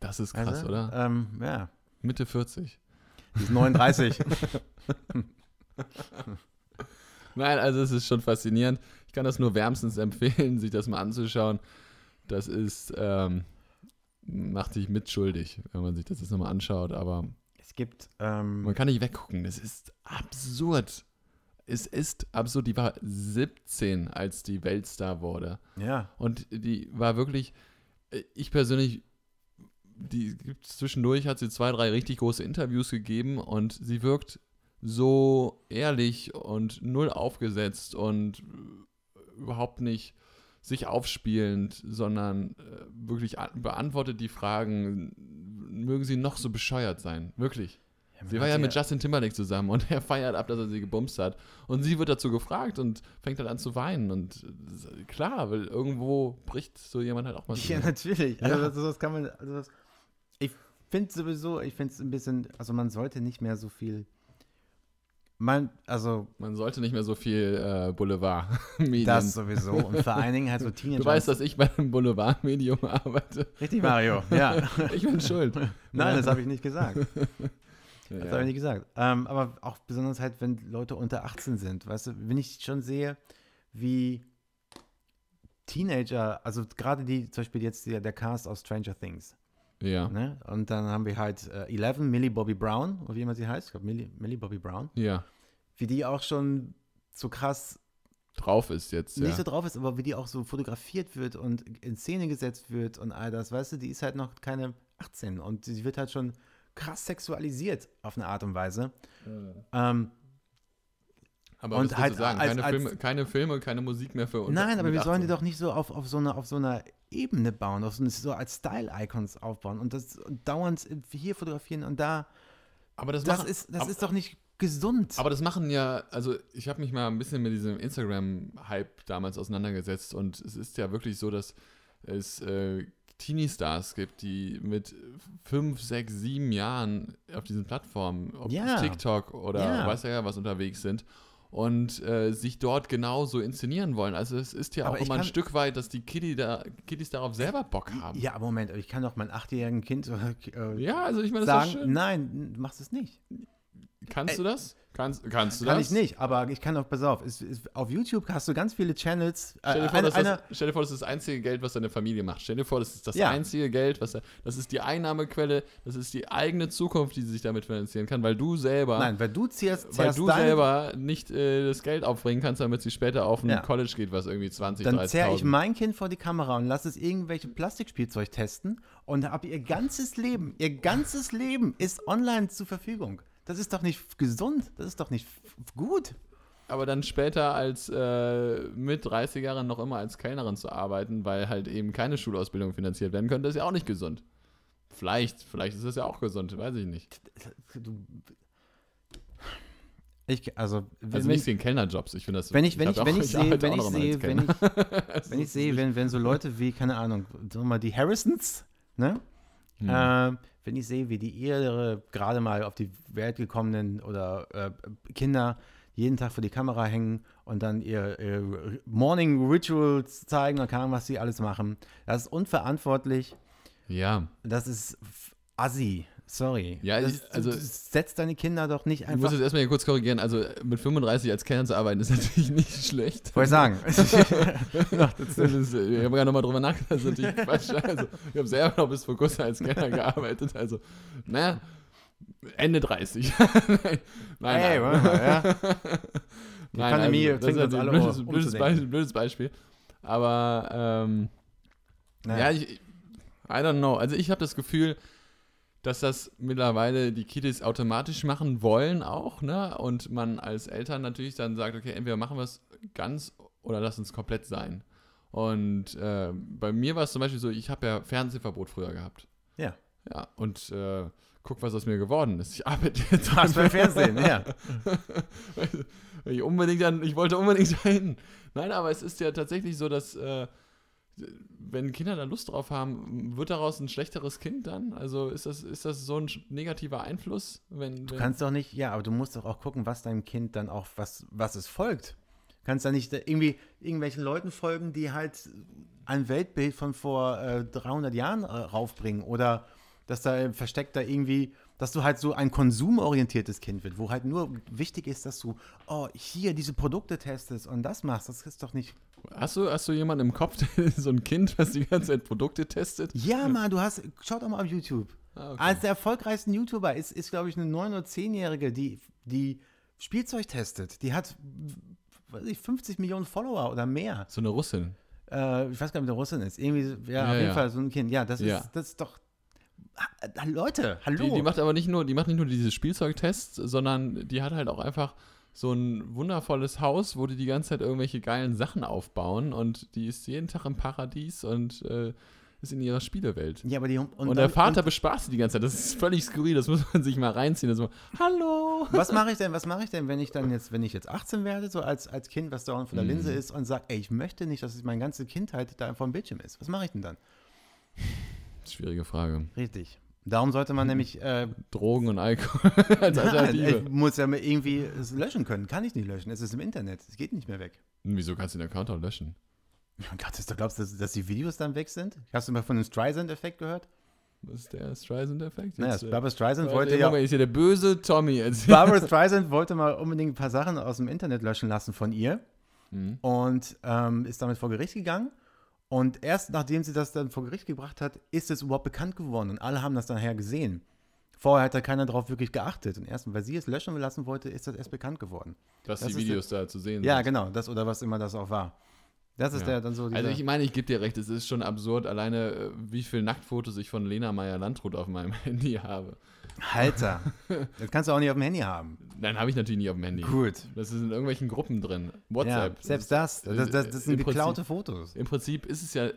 A: Das ist krass,
B: du?
A: oder?
B: Ähm, ja,
A: Mitte 40.
B: die ist 39.
A: Nein, also es ist schon faszinierend. Ich kann das nur wärmstens empfehlen, sich das mal anzuschauen. Das ist, ähm, macht sich mitschuldig, wenn man sich das jetzt nochmal anschaut, aber
B: es gibt, ähm,
A: man kann nicht weggucken. Das ist absurd. es ist absurd. Die war 17, als die Weltstar wurde.
B: Ja.
A: Und die war wirklich, äh, ich persönlich, die zwischendurch hat sie zwei, drei richtig große Interviews gegeben und sie wirkt so ehrlich und null aufgesetzt und äh, überhaupt nicht sich aufspielend, sondern äh, wirklich an- beantwortet die Fragen, mögen sie noch so bescheuert sein. Wirklich. Sie war ja mit Justin Timberlake zusammen und er feiert ab, dass er sie gebumst hat. Und sie wird dazu gefragt und fängt dann an zu weinen. Und äh, klar, weil irgendwo bricht so jemand halt auch mal.
B: Ja, natürlich.
A: Ja.
B: Also das, das kann man. Also das, ich finde sowieso, ich finde es ein bisschen, also man sollte nicht mehr so viel. Man, also
A: Man sollte nicht mehr so viel äh, Boulevard-Medien.
B: das sowieso. Und vor allen Dingen halt so Teenager.
A: Du weißt, dass ich bei einem Boulevard-Medium arbeite.
B: Richtig, Mario. Ja.
A: Ich bin schuld.
B: Nein, das habe ich nicht gesagt.
A: Ja,
B: Das habe ich nicht gesagt. Ähm, aber auch besonders halt, wenn Leute unter 18 sind. Weißt du, wenn ich schon sehe, wie Teenager, also gerade die, zum Beispiel jetzt der, der Cast aus Stranger Things.
A: Ja.
B: Ne? Und dann haben wir halt äh, Eleven, Millie Bobby Brown, oder wie immer sie heißt. Ich glaube, Millie, Millie Bobby Brown.
A: ja.
B: Wie die auch schon so krass
A: Drauf ist jetzt, ja.
B: nicht so drauf ist, aber wie die auch so fotografiert wird und in Szene gesetzt wird und all das, weißt du, die ist halt noch keine 18 und sie wird halt schon krass sexualisiert auf eine Art und Weise. Ähm,
A: aber
B: und halt
A: sagen?
B: als-
A: Keine,
B: als-
A: Filme, keine Filme, keine Musik mehr für uns.
B: nein, aber wir sollen die
A: 18.
B: doch nicht so auf, auf, so eine, auf so einer Ebene bauen, auf so, eine, so als Style-Icons aufbauen und das und dauernd hier fotografieren und da.
A: Aber das,
B: Das,
A: machen,
B: ist, das
A: aber,
B: ist doch nicht gesund.
A: Aber das machen ja, also ich habe mich mal ein bisschen mit diesem Instagram-Hype damals auseinandergesetzt und es ist ja wirklich so, dass es äh, Teenie-Stars gibt, die mit fünf, sechs, sieben Jahren auf diesen Plattformen, ob
B: Ja.
A: TikTok oder
B: Ja.
A: weiß ja was unterwegs sind und äh, sich dort genauso inszenieren wollen. Also es ist ja
B: Aber
A: auch immer ein
B: kann-
A: Stück weit, dass die Kitty da, Kiddies darauf selber Bock haben.
B: ja, aber Moment, ich kann doch meinem achtjährigen Kind äh,
A: Ja, also ich meine, das ist
B: sagen, nein, du machst es nicht.
A: Kannst
B: Ey.
A: du das? Kannst, kannst du
B: Kann
A: das?
B: ich nicht, aber ich kann doch, pass auf, es, es, auf YouTube hast du ganz viele Channels. äh,
A: Stell dir, vor,
B: eine-
A: dass das,
B: eine-
A: stell dir vor, das ist das einzige Geld, was deine Familie macht. Stell dir vor, das ist das
B: Ja.
A: einzige Geld, was das ist die Einnahmequelle, das ist die eigene Zukunft, die sie sich damit finanzieren kann, weil du selber,
B: nein, weil du zehrst,
A: weil du selber nicht äh, das Geld aufbringen kannst, damit sie später auf ein
B: Ja.
A: College geht, was irgendwie 20,
B: dann
A: 30.000.
B: zerre ich mein Kind vor die Kamera und lasse es irgendwelche Plastikspielzeug testen und habe ihr ganzes Leben, ihr ganzes Leben ist online zur Verfügung. Das ist doch nicht gesund, das ist doch nicht gut.
A: Aber dann später als äh, mit 30 Jahren noch immer als Kellnerin zu arbeiten, weil halt eben keine Schulausbildung finanziert werden könnte, ist ja auch nicht gesund. Vielleicht, vielleicht ist das ja auch gesund, weiß ich nicht.
B: Du, ich, also, wenn,
A: Also nichts gegen Kellnerjobs, ich finde das.
B: wenn ich, wenn ich, wenn ich sehe, wenn ich sehe, wenn ich, wenn ich sehe, wenn, wenn so Leute wie, keine Ahnung, sagen wir mal, die Harrisons, ne?
A: Hm.
B: Äh, wenn ich sehe, wie die ihre gerade mal auf die Welt gekommenen oder äh, Kinder jeden Tag vor die Kamera hängen und dann ihr, ihr Morning Rituals zeigen und keine Ahnung, was sie alles machen. Das ist unverantwortlich.
A: ja.
B: Das ist assi. Sorry.
A: Ja,
B: das,
A: also-
B: setzt deine Kinder doch nicht
A: Ich muss
B: einfach.
A: jetzt erstmal hier kurz korrigieren. Also mit 35 als Kellner zu arbeiten ist natürlich nicht schlecht.
B: Wollte ich sagen.
A: Das ist, ich habe gerade nochmal drüber nachgedacht, das ist natürlich Quatsch. Also, ich habe selber noch bis vor kurzem als Kellner gearbeitet. Also, naja, Ende 30. nein, nein.
B: Hey,
A: nein.
B: mal, ja. Die
A: Nein,
B: Pandemie
A: also, das
B: zwingt
A: ist
B: uns
A: ein
B: alle
A: blödes, blödes. Beispiel, blödes Beispiel. Aber, ähm,
B: Naja.
A: ja, ich, I don't know. Also ich habe das Gefühl, dass das mittlerweile die Kiddies automatisch machen wollen auch, ne? Und man als Eltern natürlich dann sagt, okay, entweder machen wir es ganz oder lass uns komplett sein. Und äh, bei mir war es zum Beispiel so, ich habe ja Fernsehverbot früher gehabt.
B: Ja.
A: Ja, und äh, guck, was aus mir geworden ist. Ich arbeite jetzt
B: Was beim Fernsehen, ja.
A: ich unbedingt dann, ich wollte unbedingt dahin. Nein, aber es ist ja tatsächlich so, dass äh, wenn Kinder da Lust drauf haben, wird daraus ein schlechteres Kind dann? Also ist das, ist das so ein negativer Einfluss? Wenn,
B: Du
A: wenn,
B: kannst doch nicht, ja, aber du musst doch auch gucken, was deinem Kind dann auch, was, was es folgt. Du kannst da nicht irgendwie irgendwelchen Leuten folgen, die halt ein Weltbild von vor äh, 300 Jahren äh, raufbringen oder dass da versteckt da irgendwie, dass du halt so ein konsumorientiertes Kind wird, wo halt nur wichtig ist, dass du, oh, hier diese Produkte testest und das machst. Das ist doch nicht.
A: hast, du, hast du jemanden im Kopf, so ein Kind, was die ganze Zeit Produkte testet?
B: Ja, Mann, du hast, schaut doch mal auf YouTube.
A: Ah, okay.
B: Eines der erfolgreichsten YouTuber ist, ist glaube ich, eine 9- oder 10-Jährige, die, die Spielzeug testet. Die hat, weiß ich, 50 Millionen Follower oder mehr.
A: So eine Russin.
B: Äh, ich weiß gar nicht, wie der Russin ist. Irgendwie, ja,
A: Ja,
B: auf jeden
A: ja.
B: Fall so ein Kind. Ja, das,
A: Ja.
B: Ist, das ist doch. Ah, Leute, hallo.
A: Die, die macht aber nicht nur, die macht nicht nur diese Spielzeugtests, sondern die hat halt auch einfach so ein wundervolles Haus, wo die die ganze Zeit irgendwelche geilen Sachen aufbauen und die ist jeden Tag im Paradies und äh, ist in ihrer Spielewelt.
B: ja, aber die, und,
A: Und, der Vater bespaßt sie die ganze Zeit. Das ist völlig skurril. Das muss man sich mal reinziehen. Das ist so, Hallo.
B: Was mache ich denn, was mache ich denn, wenn ich dann jetzt, wenn ich jetzt 18 werde, so als, als Kind, was dauernd vor der
A: Mhm.
B: Linse ist und sage, ey, ich möchte nicht, dass meine ganze Kindheit da vor dem Bildschirm ist. Was mache ich denn dann?
A: Schwierige Frage.
B: Richtig. Darum sollte man nämlich äh,
A: Drogen und Alkohol als Alternative.
B: ich muss ja irgendwie es löschen können. Kann ich nicht löschen. Es ist im Internet. Es geht nicht mehr weg.
A: Wieso kannst du den Account auch löschen?
B: Oh Gott, du glaubst, dass, dass die Videos dann weg sind? Hast du mal von dem Streisand-Effekt gehört?
A: Was ist der Streisand-Effekt?
B: Naja,
A: äh,
B: Barbara Streisand wollte ja.
A: Moment, ist hier der böse Tommy. Jetzt.
B: Barbara Streisand wollte mal unbedingt ein paar Sachen aus dem Internet löschen lassen von ihr
A: Hm.
B: und ähm, ist damit vor Gericht gegangen. Und erst nachdem sie das dann vor Gericht gebracht hat, ist es überhaupt bekannt geworden und alle haben das nachher gesehen. Vorher hat da keiner drauf wirklich geachtet. Und erst, weil sie es löschen lassen wollte, ist das erst bekannt geworden.
A: Dass
B: Das
A: die
B: ist
A: Videos da zu sehen
B: Ja,
A: sind.
B: genau, das oder was immer das auch war. Das ist
A: Ja.
B: der dann so.
A: Also ich meine, ich gebe dir recht, es ist schon absurd, alleine äh, wie viele Nacktfotos ich von Lena Meyer-Landrut auf meinem Handy habe.
B: Alter, das kannst du auch nicht auf dem Handy haben.
A: Nein, habe ich natürlich nicht auf dem Handy.
B: Gut.
A: Das ist in irgendwelchen Gruppen drin.
B: Ja,
A: WhatsApp.
B: selbst das, das, das, das sind geklaute Fotos.
A: Im Prinzip ist es ja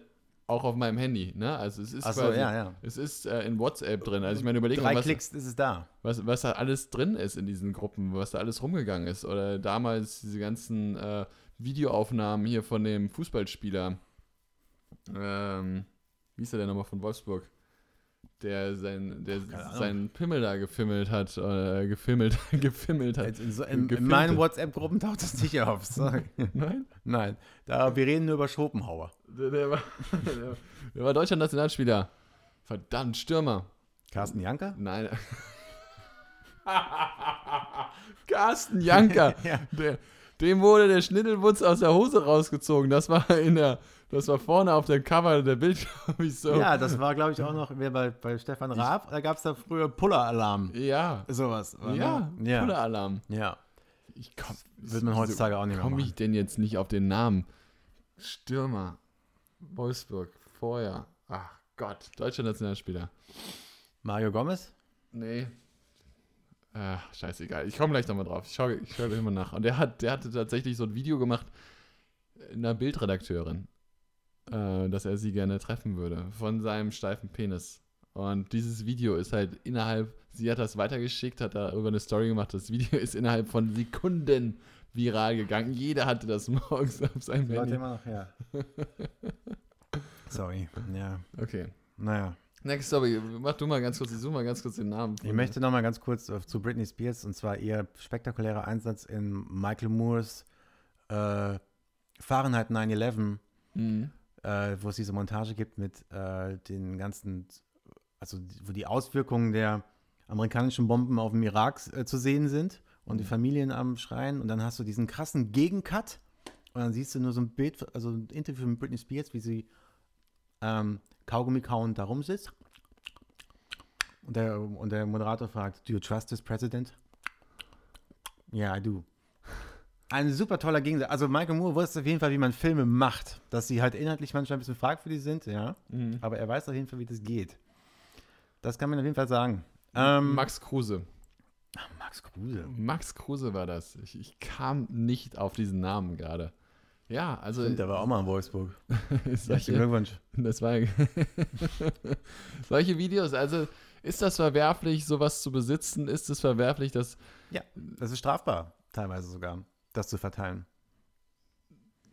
A: auch auf meinem Handy, ne? Also es ist
B: Achso,
A: quasi,
B: ja, ja.
A: es ist äh, in WhatsApp drin. Also ich meine, überleg
B: Drei
A: mal, was,
B: Klicks ist es da.
A: was, was da alles drin ist in diesen Gruppen, was da alles rumgegangen ist. Oder damals diese ganzen äh, Videoaufnahmen hier von dem Fußballspieler. Ähm, wie ist der denn nochmal von Wolfsburg? Der, sein, der seinen Pimmel da gefimmelt hat, äh, gefilmelt, gefimmelt hat.
B: In, so, in, in meinen WhatsApp-Gruppen taucht das nicht auf. Sorry.
A: Nein?
B: Nein, da, wir reden nur über Schopenhauer.
A: Der, der, war, der, der war deutscher Nationalspieler. Verdammt, Stürmer.
B: Carsten Janker?
A: Nein. Carsten Janker.
B: Ja.
A: Der, dem wurde der Schnittelwutz aus der Hose rausgezogen. Das war in der, das war vorne auf der Cover der Bild, glaube ich so.
B: Ja, das war, glaube ich, auch noch bei, bei Stefan Raab. Da gab es da früher Puller-Alarm.
A: Ja.
B: Sowas. oder?
A: Ja,
B: ja.
A: Puller-Alarm.
B: ja.
A: Ich komm,
B: Wird man heutzutage auch nicht mehr
A: Komme ich denn jetzt nicht auf den Namen? Stürmer. Wolfsburg. Vorher. Ach Gott. Deutscher Nationalspieler.
B: Mario Gomez?
A: Nee. Ach, scheißegal. Ich komme gleich nochmal drauf. Ich schaue ich schau gleich mal nach. Und der, hat, der hatte tatsächlich so ein Video gemacht, einer Bildredakteurin, äh, dass er sie gerne treffen würde, von seinem steifen Penis. Und dieses Video ist halt innerhalb, sie hat das weitergeschickt, hat darüber eine Story gemacht. Das Video ist innerhalb von Sekunden viral gegangen. Jeder hatte das morgens auf seinem Handy.
B: immer noch her. Sorry. Ja.
A: Okay.
B: Naja.
A: Next Story. Mach du mal ganz kurz, ich mal ganz kurz den Namen.
B: Ich möchte noch mal ganz kurz äh, zu Britney Spears und zwar ihr spektakulärer Einsatz in Michael Moores äh, Fahrenheit 9-11,
A: Mhm.
B: äh, wo es diese Montage gibt mit äh, den ganzen, also die- wo die Auswirkungen der amerikanischen Bomben auf dem Irak äh, zu sehen sind und die
A: Mhm.
B: Familien am Schreien und dann hast du diesen krassen Gegencut und dann siehst du nur so ein Bild, also ein Interview mit Britney Spears, wie sie ähm, Kaugummi kauend da rumsitzt und der, und der Moderator fragt, do you trust this president? Yeah, I do. Ein super toller Gegensatz. Also Michael Moore wusste auf jeden Fall, wie man Filme macht. Dass sie halt inhaltlich manchmal ein bisschen fragwürdig sind, ja.
A: Mhm.
B: Aber er weiß auf jeden Fall, wie das geht. Das kann man auf jeden Fall sagen. Ähm,
A: Max Kruse.
B: Max Kruse.
A: Max Kruse war das. Ich, ich kam nicht auf diesen Namen gerade. Ja, also
B: Stimmt, der war auch mal in Wolfsburg.
A: Solche,
B: Glückwunsch.
A: das war, solche Videos, also ist das verwerflich, sowas zu besitzen? Ist es verwerflich, dass
B: Ja, das ist strafbar, teilweise sogar, das zu verteilen.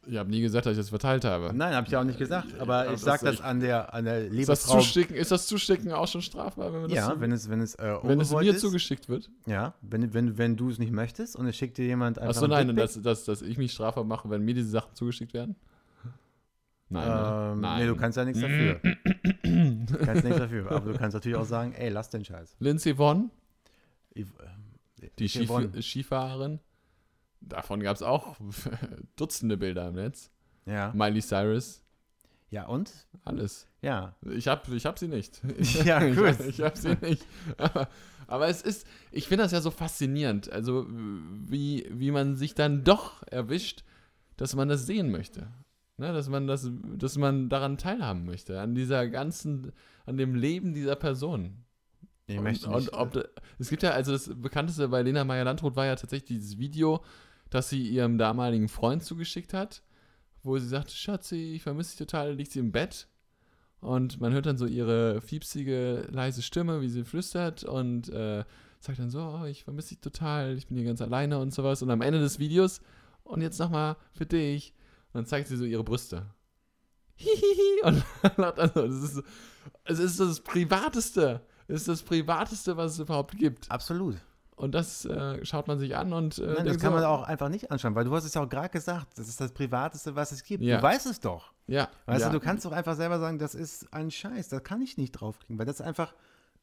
A: Ich habe nie gesagt, dass ich das verteilt habe.
B: Nein, habe ich ja auch nicht gesagt, aber
A: Ja,
B: ich sage
A: das-
B: das an der, an der
A: Ist das. Zusticken, ist das Zusticken auch schon strafbar, wenn man das
B: Ja,
A: so-
B: wenn es, wenn es, äh,
A: wenn es mir
B: ist.
A: zugeschickt wird?
B: Ja, wenn, wenn, wenn du es nicht möchtest und es schickt dir jemand einfach
A: Achso,
B: ein
A: nein, dass, dass, dass ich mich strafbar mache, wenn mir diese Sachen zugeschickt werden? Nein, ne?
B: Ähm,
A: nein.
B: Nee, du kannst ja nichts dafür. du kannst nichts dafür. Aber du kannst natürlich auch sagen, ey, lass den Scheiß.
A: Lindsay Vonn,
B: Ich, äh,
A: die
B: ich.
A: Skifahrerin, davon gab es auch Dutzende Bilder im Netz.
B: Ja.
A: Miley Cyrus,
B: Ja, und?
A: alles.
B: Ja.
A: Ich habe ich hab sie nicht.
B: Ja,
A: ich,
B: gut.
A: ich habe sie nicht. Aber, aber es ist, ich finde das ja so faszinierend, also wie, wie man sich dann doch erwischt, dass man das sehen möchte. Ne, dass man das, dass man daran teilhaben möchte, an dieser ganzen, an dem Leben dieser Person.
B: Ich
A: und,
B: möchte nicht.
A: und ob da, es gibt ja, also das bekannteste bei Lena Meyer-Landrut war ja tatsächlich dieses Video, das sie ihrem damaligen Freund zugeschickt hat, wo sie sagt, Schatzi, ich vermisse dich total, liegt sie im Bett und man hört dann so ihre fiepsige, leise Stimme, wie sie flüstert und äh, sagt dann so, oh, ich vermisse dich total, ich bin hier ganz alleine und sowas und am Ende des Videos und jetzt nochmal für dich und dann zeigt sie so ihre Brüste. Hihihi und lacht also, das ist, so- es ist das Privateste, es ist das Privateste, was es überhaupt gibt.
B: Absolut.
A: Und das äh, schaut man sich an und äh,
B: Nein, das kann
A: so,
B: man auch einfach nicht anschauen, weil du hast es ja auch gerade gesagt, das ist das Privateste, was es gibt.
A: Ja.
B: Du weißt es doch.
A: Ja,
B: Weißt
A: ja.
B: du, du kannst doch einfach selber sagen, das ist ein Scheiß, da kann ich nicht draufkriegen, weil das ist einfach,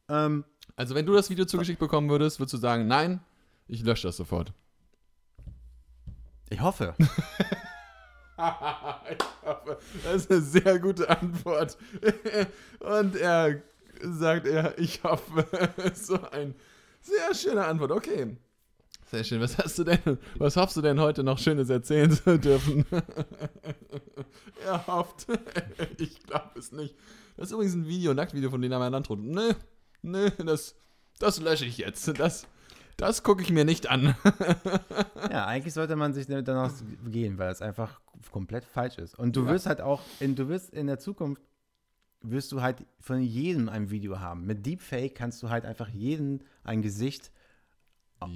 B: ähm,
A: Also wenn du das Video zugeschickt bekommen würdest, würdest du sagen, nein, ich lösche das sofort.
B: ich hoffe.
A: ich hoffe, das ist eine sehr gute Antwort. Und er sagt er, ich hoffe, so ein sehr schöne Antwort. Okay. Sehr schön. Was hast du denn, was hoffst du denn heute noch Schönes erzählen zu dürfen? er hofft. ich glaube es nicht. Das ist übrigens ein Video, ein Nacktvideo von Lena Meyer-Landrut. Nö, nö, das, das lösche ich jetzt. Das, das gucke ich mir nicht an.
B: Ja, eigentlich sollte man sich danach gehen, weil es einfach komplett falsch ist. Und du
A: Ja.
B: wirst halt auch, in, du wirst in der Zukunft, wirst du halt von jedem ein Video haben. Mit Deepfake kannst du halt einfach jedem ein Gesicht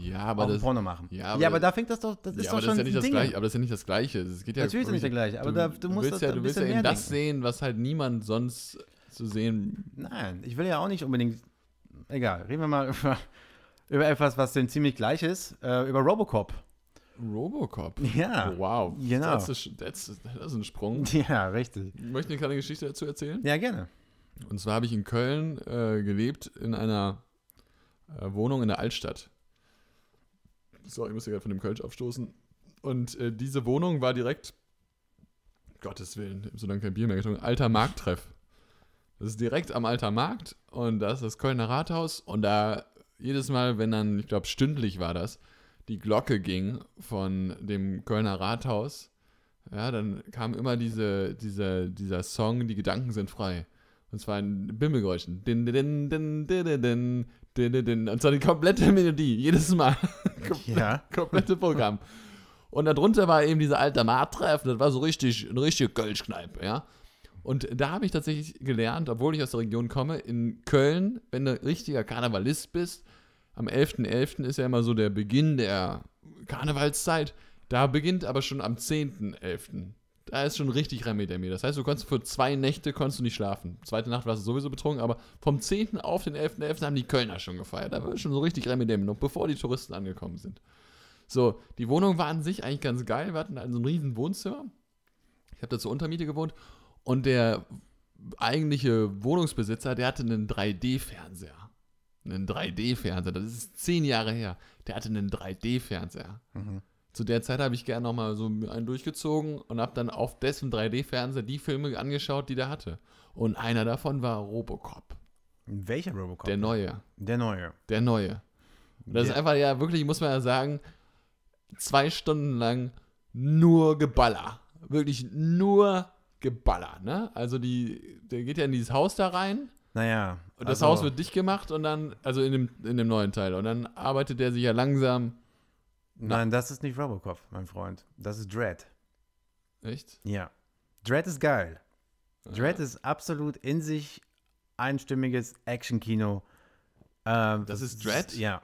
A: Ja, aber das,
B: Porno machen.
A: ja,
B: Ja,
A: aber-
B: aber, da fängt das doch, das ist
A: ja,
B: doch
A: aber das
B: schon
A: ist ja nicht
B: ein
A: das gleiche. Aber das ist ja nicht das Gleiche. Es geht ja
B: Natürlich ist nicht der gleiche, aber da- du musst
A: willst
B: das
A: ja, du willst ja eben das sehen, was halt niemand sonst zu sehen.
B: Nein, ich will ja auch nicht unbedingt. Egal, reden wir mal über, über etwas, was denn ziemlich gleich ist. Äh, über Robocop.
A: Robocop.
B: Ja.
A: Wow.
B: Genau.
A: Das ist, das, ist, das ist ein Sprung.
B: Ja, richtig.
A: Ich möchte eine kleine Geschichte dazu erzählen.
B: Ja, gerne.
A: Und zwar habe ich in Köln äh, gelebt, in einer äh, Wohnung in der Altstadt. So, ich muss hier gerade von dem Kölsch aufstoßen. Und äh, diese Wohnung war direkt, Gottes Willen, so lange kein Bier mehr getrunken, Alter Markttreff. Das ist direkt am Alter Markt und da ist das Kölner Rathaus und da jedes Mal, wenn dann, ich glaube stündlich war das, die Glocke ging von dem Kölner Rathaus, ja, dann kam immer diese, diese, dieser Song, die Gedanken sind frei. Und zwar ein Bimmelgeräuschen. Din, din, din, din, din, din, Und zwar die komplette Melodie, jedes Mal. Komple
B: ja.
A: Komplette Programm. Und darunter war eben dieser alte Martreff, das war so richtig, ein richtiger Kölschkneipe, ja. Und da habe ich tatsächlich gelernt, obwohl ich aus der Region komme, in Köln, wenn du richtiger Karnevalist bist, am 11.11. ist ja immer so der Beginn der Karnevalszeit, da beginnt aber schon am 10.11. Da ist schon richtig Remi-Demi. Das heißt, du konntest für zwei Nächte konntest du nicht schlafen. Zweite Nacht warst du sowieso betrunken, aber vom 10. auf den 11.11. haben die Kölner schon gefeiert. Da war schon so richtig Remi-Demi, noch bevor die Touristen angekommen sind. So, die Wohnung war an sich eigentlich ganz geil. Wir hatten also ein riesen Wohnzimmer. Ich habe da zur Untermiete gewohnt. Und der eigentliche Wohnungsbesitzer, der hatte einen 3D-Fernseher. Einen 3D-Fernseher. Das ist zehn Jahre her. Der hatte einen 3D-Fernseher.
B: Mhm.
A: Zu der Zeit habe ich gerne nochmal so einen durchgezogen und habe dann auf dessen 3D-Fernseher die Filme angeschaut, die der hatte. Und einer davon war Robocop.
B: Welcher Robocop?
A: Der neue.
B: Der neue.
A: Der neue. Und das ist
B: Der-
A: einfach ja wirklich, muss man ja sagen, zwei Stunden lang nur Geballer. Wirklich nur Geballer, ne? Also die, der geht ja in dieses Haus da rein
B: Naja.
A: Und das
B: also,
A: Haus wird dicht gemacht und dann, also in dem, in dem neuen Teil. Und dann arbeitet der sich ja langsam.
B: Nein, das ist nicht Robocop, mein Freund. Das ist Dread.
A: Echt?
B: Ja. Dread ist geil. Dread ist absolut in sich einstimmiges Action-Kino. Ähm,
A: Das ist Dread?
B: Ja.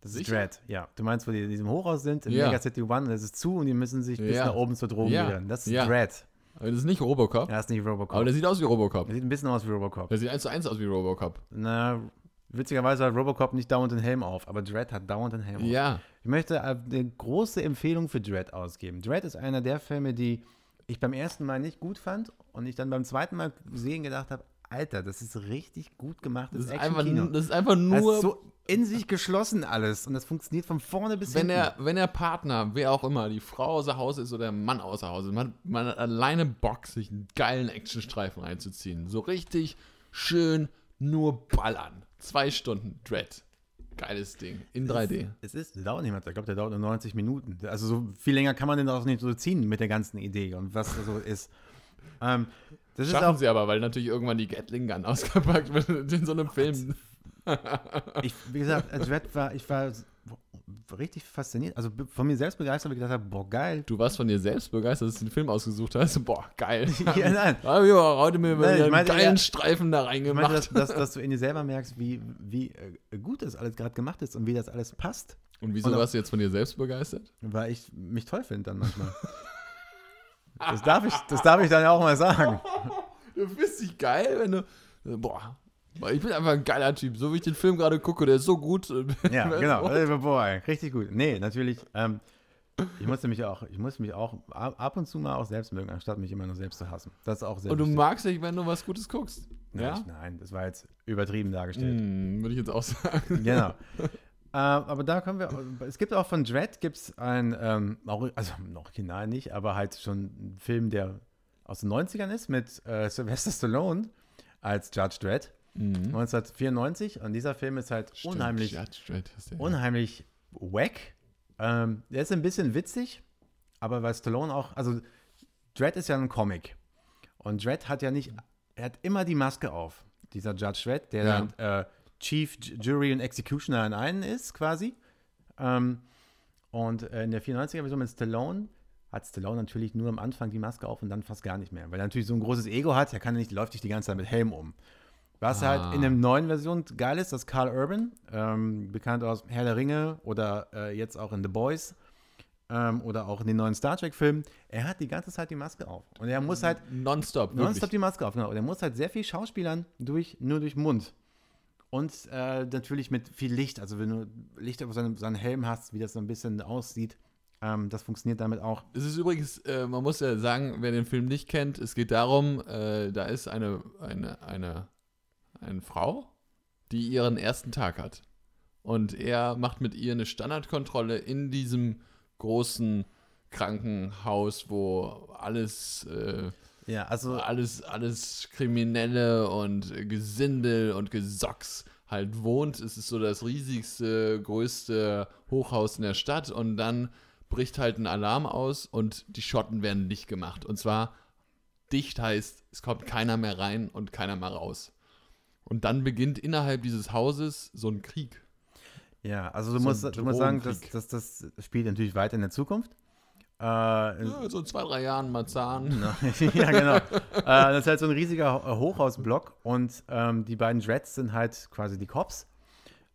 B: Das ist
A: Sicher?
B: Dread, ja. Du meinst, wo die in diesem Hochhaus sind, in
A: Ja.
B: Mega City One, und es ist zu und die müssen sich bis
A: Ja.
B: nach oben zur Drogen
A: Ja.
B: gehören. Das ist
A: Ja.
B: Dread.
A: Aber das ist nicht Robocop.
B: Ja, das ist nicht Robocop.
A: Aber der sieht aus wie Robocop.
B: der sieht ein bisschen aus wie Robocop.
A: Der sieht eins zu eins aus wie Robocop.
B: Na, witzigerweise hat Robocop nicht dauernd den Helm auf, aber Dread hat dauernd den Helm auf.
A: Ja.
B: Ich möchte äh, eine große Empfehlung für Dread ausgeben. Dread ist einer der Filme, die ich beim ersten Mal nicht gut fand und ich dann beim zweiten Mal sehen gedacht habe, Alter, das ist richtig gut
A: Das
B: gemachtes
A: ist, einfach, das ist einfach
B: Das
A: nur
B: ist so in sich geschlossen alles und das funktioniert von vorne bis
A: Wenn
B: hinten.
A: der, wenn der Partner, wer auch immer, die Frau außer Haus ist oder der Mann außer Haus ist, man, man hat alleine Bock, sich einen geilen Actionstreifen reinzuziehen. So richtig schön nur ballern. Zwei Stunden Dread. Geiles Ding. In 3D.
B: Es ist, der dauert nicht mehr, ich glaube, der dauert nur 90 Minuten. Also so viel länger kann man den auch nicht so ziehen mit der ganzen Idee und was so ist. Ähm, das ist
A: Schaffen
B: auch,
A: sie aber, weil natürlich irgendwann die Gatling Gun ausgepackt wird in so einem Film.
B: ich, wie gesagt, als Red war, ich war richtig fasziniert. Also von mir selbst begeistert, weil ich gedacht habe, boah, geil.
A: Du warst von dir selbst begeistert, dass du den Film ausgesucht hast. Boah, geil.
B: Ja, nein.
A: Da hab ich aber heute mir
B: Nein, ich
A: einen
B: meinte
A: geilen
B: eher-
A: Streifen da
B: Ich
A: reingemacht.
B: meine, dass, dass, dass du in dir selber merkst, wie, wie äh, gut das alles gerade gemacht ist und wie das alles passt,
A: Und wieso
B: Und-
A: warst du jetzt von dir selbst begeistert?
B: weil ich mich toll finde dann manchmal. Das darf, ich, das darf ich dann ja auch mal sagen.
A: Du findest dich geil, wenn du. Boah. Ich bin einfach ein geiler Typ. So wie ich den Film gerade gucke, der ist so gut.
B: Ja, genau. Äh, Boah, richtig gut. Nee, natürlich. Ähm, ich musste mich auch, ich muss mich auch ab und zu mal auch selbst mögen, anstatt mich immer nur selbst zu hassen. Das ist auch sehr
A: Und du
B: wichtig.
A: magst dich, wenn du was Gutes guckst.
B: Nein,
A: Ja?
B: ich- Nein, das war jetzt übertrieben dargestellt.
A: Hm, würde ich jetzt auch sagen.
B: Genau. äh, aber da können wir, es gibt auch von Dread, gibt es ein, ähm, also noch original nicht, aber halt schon einen Film, der aus den 90ern ist, mit äh, Sylvester Stallone als Judge Dredd,
A: Mhm.
B: 1994. Und dieser Film ist halt
A: Stimmt,
B: unheimlich,
A: Judge Dredd ist der.
B: unheimlich wack. Ähm, der ist ein bisschen witzig, aber weil Stallone auch, also Dredd ist ja ein Comic. Und Dredd hat ja nicht, er hat immer die Maske auf, dieser Judge Dredd, der
A: Ja.
B: dann äh, Chief, Jury und Executioner in einen ist, quasi. Ähm, und äh, in der 94er-Version mit Stallone hat Stallone natürlich nur am Anfang die Maske auf und dann fast gar nicht mehr. Weil er natürlich so ein großes Ego hat, er kann nicht, läuft nicht die ganze Zeit mit Helm um. Was
A: Ah.
B: halt in der neuen Version geil ist, dass Carl Urban, ähm, bekannt aus Herr der Ringe oder äh, jetzt auch in The Boys ähm, oder auch in den neuen Star Trek-Filmen, er hat die ganze Zeit die Maske auf. Und er muss halt
A: Nonstop,
B: nonstop
A: wirklich.
B: die Maske auf, genau. Und er muss halt sehr viel Schauspielern durch, nur durch Mund. Und äh, natürlich mit viel Licht. Also wenn du Licht auf seinem, seinen Helm hast, wie das so ein bisschen aussieht, ähm, das funktioniert damit auch.
A: Es ist übrigens, äh, man muss ja sagen, wer den Film nicht kennt, es geht darum, äh, da ist eine, eine, eine, eine Frau, die ihren ersten Tag hat. Und er macht mit ihr eine Standardkontrolle in diesem großen Krankenhaus, wo alles, äh,
B: Ja, also
A: alles, alles Kriminelle und Gesindel und Gesocks halt wohnt. Es ist so das riesigste, größte Hochhaus in der Stadt und dann bricht halt ein Alarm aus und die Schotten werden dicht gemacht. Und zwar dicht heißt, es kommt keiner mehr rein und keiner mehr raus. Und dann beginnt innerhalb dieses Hauses so ein Krieg.
B: Ja, also du,
A: So
B: musst, du musst sagen, dass, dass das spielt natürlich weiter in der Zukunft. Äh,
A: Ja, so in zwei, drei Jahren Marzahn.
B: ja, genau. äh, das ist halt so ein riesiger Ho- Hochhausblock und ähm, die beiden Dreads sind halt quasi die Cops.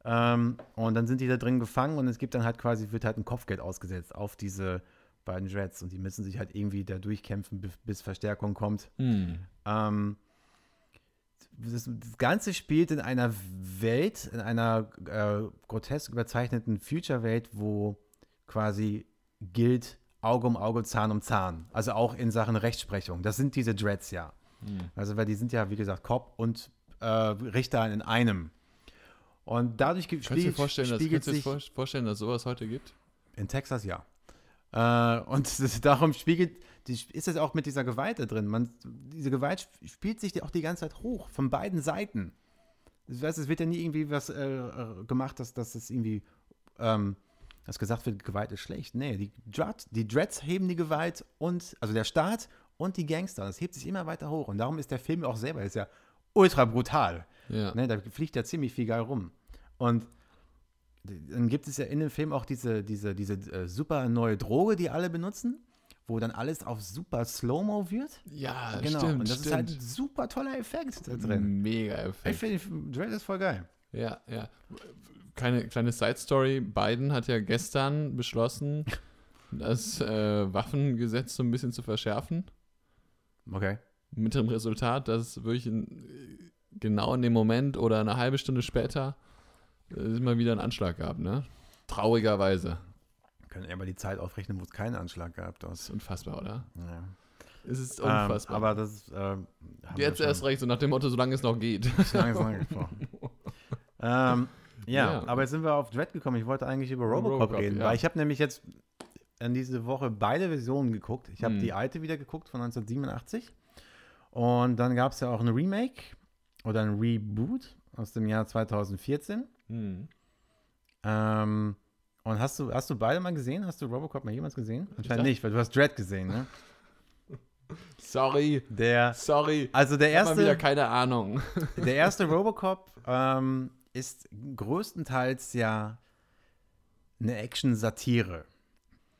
B: Ähm, und dann sind die da drin gefangen und es gibt dann halt quasi, wird halt ein Kopfgeld ausgesetzt auf diese beiden Dreads und die müssen sich halt irgendwie da durchkämpfen, bis, bis Verstärkung kommt.
A: Hm.
B: Ähm, das, das Ganze spielt in einer Welt, in einer äh, grotesk überzeichneten Future-Welt, wo quasi gilt Auge um Auge, Zahn um Zahn. Also auch in Sachen Rechtsprechung. Das sind diese Dreads ja.
A: Hm.
B: Also weil die sind ja, wie gesagt, Cop und äh, Richter in einem. Und dadurch
A: Kannst du dir
B: spiegelt,
A: vorstellen, dass,
B: spiegelt
A: kannst du dir
B: sich
A: vor- vorstellen, dass sowas heute gibt?
B: in Texas ja. Äh, und das, darum spiegelt, die, ist es auch mit dieser Gewalt da drin. Man, diese Gewalt sp- spielt sich auch die ganze Zeit hoch, von beiden Seiten. Das heißt, es wird ja nie irgendwie was äh, äh, gemacht, dass, dass es irgendwie, ähm, dass gesagt wird, Gewalt ist schlecht. Nee, die, Dread, die Dreads heben die Gewalt und, also der Staat und die Gangster. Das hebt sich immer weiter hoch. Und darum ist der Film auch selber, ist ja ultra brutal.
A: Ja.
B: Ne, da fliegt ja ziemlich viel geil rum. Und dann gibt es ja in dem Film auch diese, diese, diese äh, super neue Droge, die alle benutzen, wo dann alles auf super Slow-Mo wird.
A: Ja,
B: genau.
A: stimmt,
B: und das
A: stimmt.
B: ist halt ein super toller Effekt da drin.
A: Mega
B: Ich
A: Effekt.
B: finde, Dread ist voll geil.
A: Ja, ja. Keine kleine Side-Story. Biden hat ja gestern beschlossen, das äh, Waffengesetz so ein bisschen zu verschärfen.
B: Okay.
A: Mit dem Resultat, dass wirklich in, genau in dem Moment oder eine halbe Stunde später äh, es immer wieder einen Anschlag gab, ne? Traurigerweise.
B: Wir können ja mal die Zeit aufrechnen, wo es keinen Anschlag gab.
A: Das ist unfassbar, oder?
B: ja.
A: Es ist
B: ähm,
A: unfassbar.
B: aber das ähm, haben wir
A: Jetzt erst recht, so nach dem Motto, solange es noch geht.
B: schon lange gesprochen. ähm, Ja,
A: Ja.
B: aber jetzt sind wir auf Dread gekommen. Ich wollte eigentlich über Robocop,
A: Robocop,
B: reden,
A: ja.
B: weil ich habe nämlich jetzt in diese Woche beide Versionen geguckt. Ich habe
A: Hm.
B: die alte wieder geguckt von 1987 und dann gab es ja auch ein Remake oder ein Reboot aus dem Jahr 2014.
A: Hm.
B: Ähm, und hast du, hast du beide mal gesehen? Hast du Robocop mal jemals gesehen? Anscheinend nicht, weil du hast Dread gesehen, ne?
A: Sorry,
B: Der,
A: sorry.
B: also der
A: Ich hab mal wieder
B: erste,
A: keine Ahnung.
B: der erste Robocop ähm, ist größtenteils ja eine Action-Satire.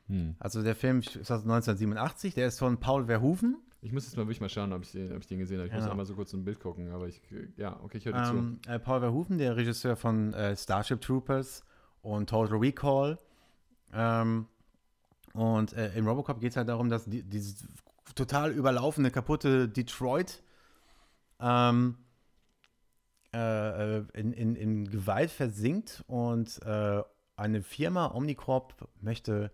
A: Hm.
B: Also der Film ist aus 1987, der ist von Paul Verhoeven.
A: Ich muss jetzt mal wirklich mal schauen, ob ich den, ob ich den gesehen habe. Ich muss
B: Genau.
A: einmal so kurz ein Bild gucken, aber ich, ja, okay, ich höre dir zu.
B: Ähm, äh, Paul Verhoeven, der Regisseur von äh, Starship Troopers und Total Recall. Ähm, und äh, in Robocop geht es halt darum, dass die, dieses total überlaufene, kaputte Detroit ähm, äh, äh, in, in, in Gewalt versinkt und äh, eine Firma, Omnicorp, möchte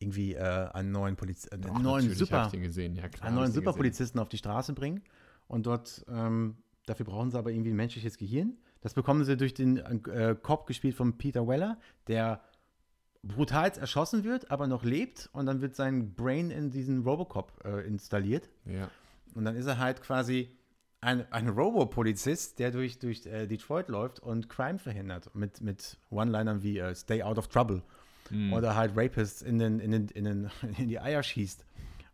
B: irgendwie äh, einen neuen, Poliz einen
A: Doch,
B: neuen Super
A: gesehen, ja klar.
B: einen neuen. Superpolizisten auf die Straße bringen. Und dort, ähm, dafür brauchen sie aber irgendwie ein menschliches Gehirn. Das bekommen sie durch den äh, Cop gespielt von Peter Weller, der brutal erschossen wird, aber noch lebt. Und dann wird sein Brain in diesen Robocop äh, installiert.
A: Ja.
B: Und dann ist er halt quasi ein, ein Robo-Polizist, der durch, durch äh, Detroit läuft und Crime verhindert. Mit, mit One-Linern wie äh, Stay out of trouble.
A: Hm.
B: Oder halt Rapists in, den, in, den, in, den, in die Eier schießt.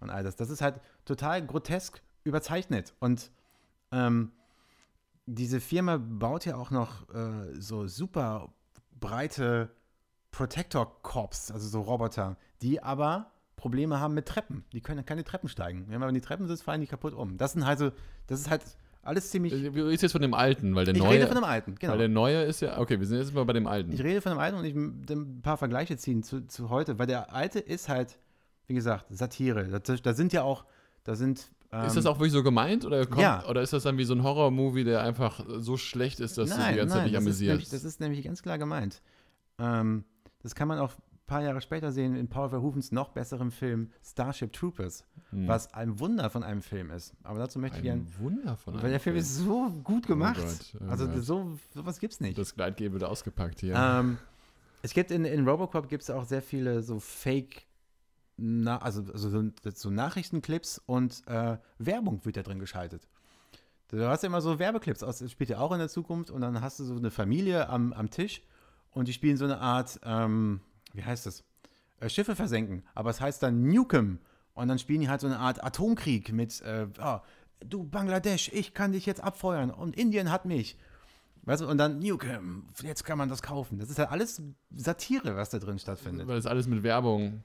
B: Und all das. Das ist halt total grotesk überzeichnet. Und ähm, diese Firma baut ja auch noch äh, so super breite Protector-Corps, also so Roboter, die aber Probleme haben mit Treppen. Die können keine Treppen steigen. Wenn man in die Treppen sitzt, fallen die kaputt um. Das sind halt so, das ist halt alles ziemlich.
A: Du redest jetzt von dem alten, weil der
B: ich
A: neue.
B: rede von dem Alten, genau.
A: Weil der neue ist ja. Okay, wir sind jetzt mal bei dem alten.
B: Ich rede von dem Alten und ich ein paar Vergleiche ziehen zu, zu heute, weil der Alte ist halt, wie gesagt, Satire. Da, da sind ja auch, da sind. Ähm,
A: ist das auch wirklich so gemeint oder, kommt,
B: ja.
A: oder ist das dann wie so ein Horror-Movie, der einfach so schlecht ist, dass du die ganze Zeit nicht
B: ist,
A: amüsierst?
B: nämlich, das ist nämlich ganz klar gemeint. Ähm, das kann man auch paar Jahre später sehen in Paul Verhoevens noch besseren Film Starship Troopers,
A: Hm.
B: was ein Wunder von einem Film ist. Aber dazu möchte ich gerne.
A: Ein Wunder von
B: Weil
A: einem
B: der Film ist so gut gemacht.
A: Gott, oh
B: also
A: Gott.
B: so sowas gibt's nicht.
A: Das Gleitgel wird ausgepackt hier.
B: Ähm, es gibt in, in Robocop gibt es auch sehr viele so Fake, na, also, also so, so Nachrichtenclips und äh, Werbung wird da drin geschaltet. Du hast ja immer so Werbeclips, aus, das spielt ja auch in der Zukunft und dann hast du so eine Familie am, am Tisch und die spielen so eine Art, ähm, wie heißt das? Äh, Schiffe versenken, aber es heißt dann Nukem und dann spielen die halt so eine Art Atomkrieg mit, äh, ah, du Bangladesch, ich kann dich jetzt abfeuern und Indien hat mich. Weißt du, und dann Nukem, jetzt kann man das kaufen. Das ist halt alles Satire, was da drin stattfindet.
A: weil das alles mit Werbung.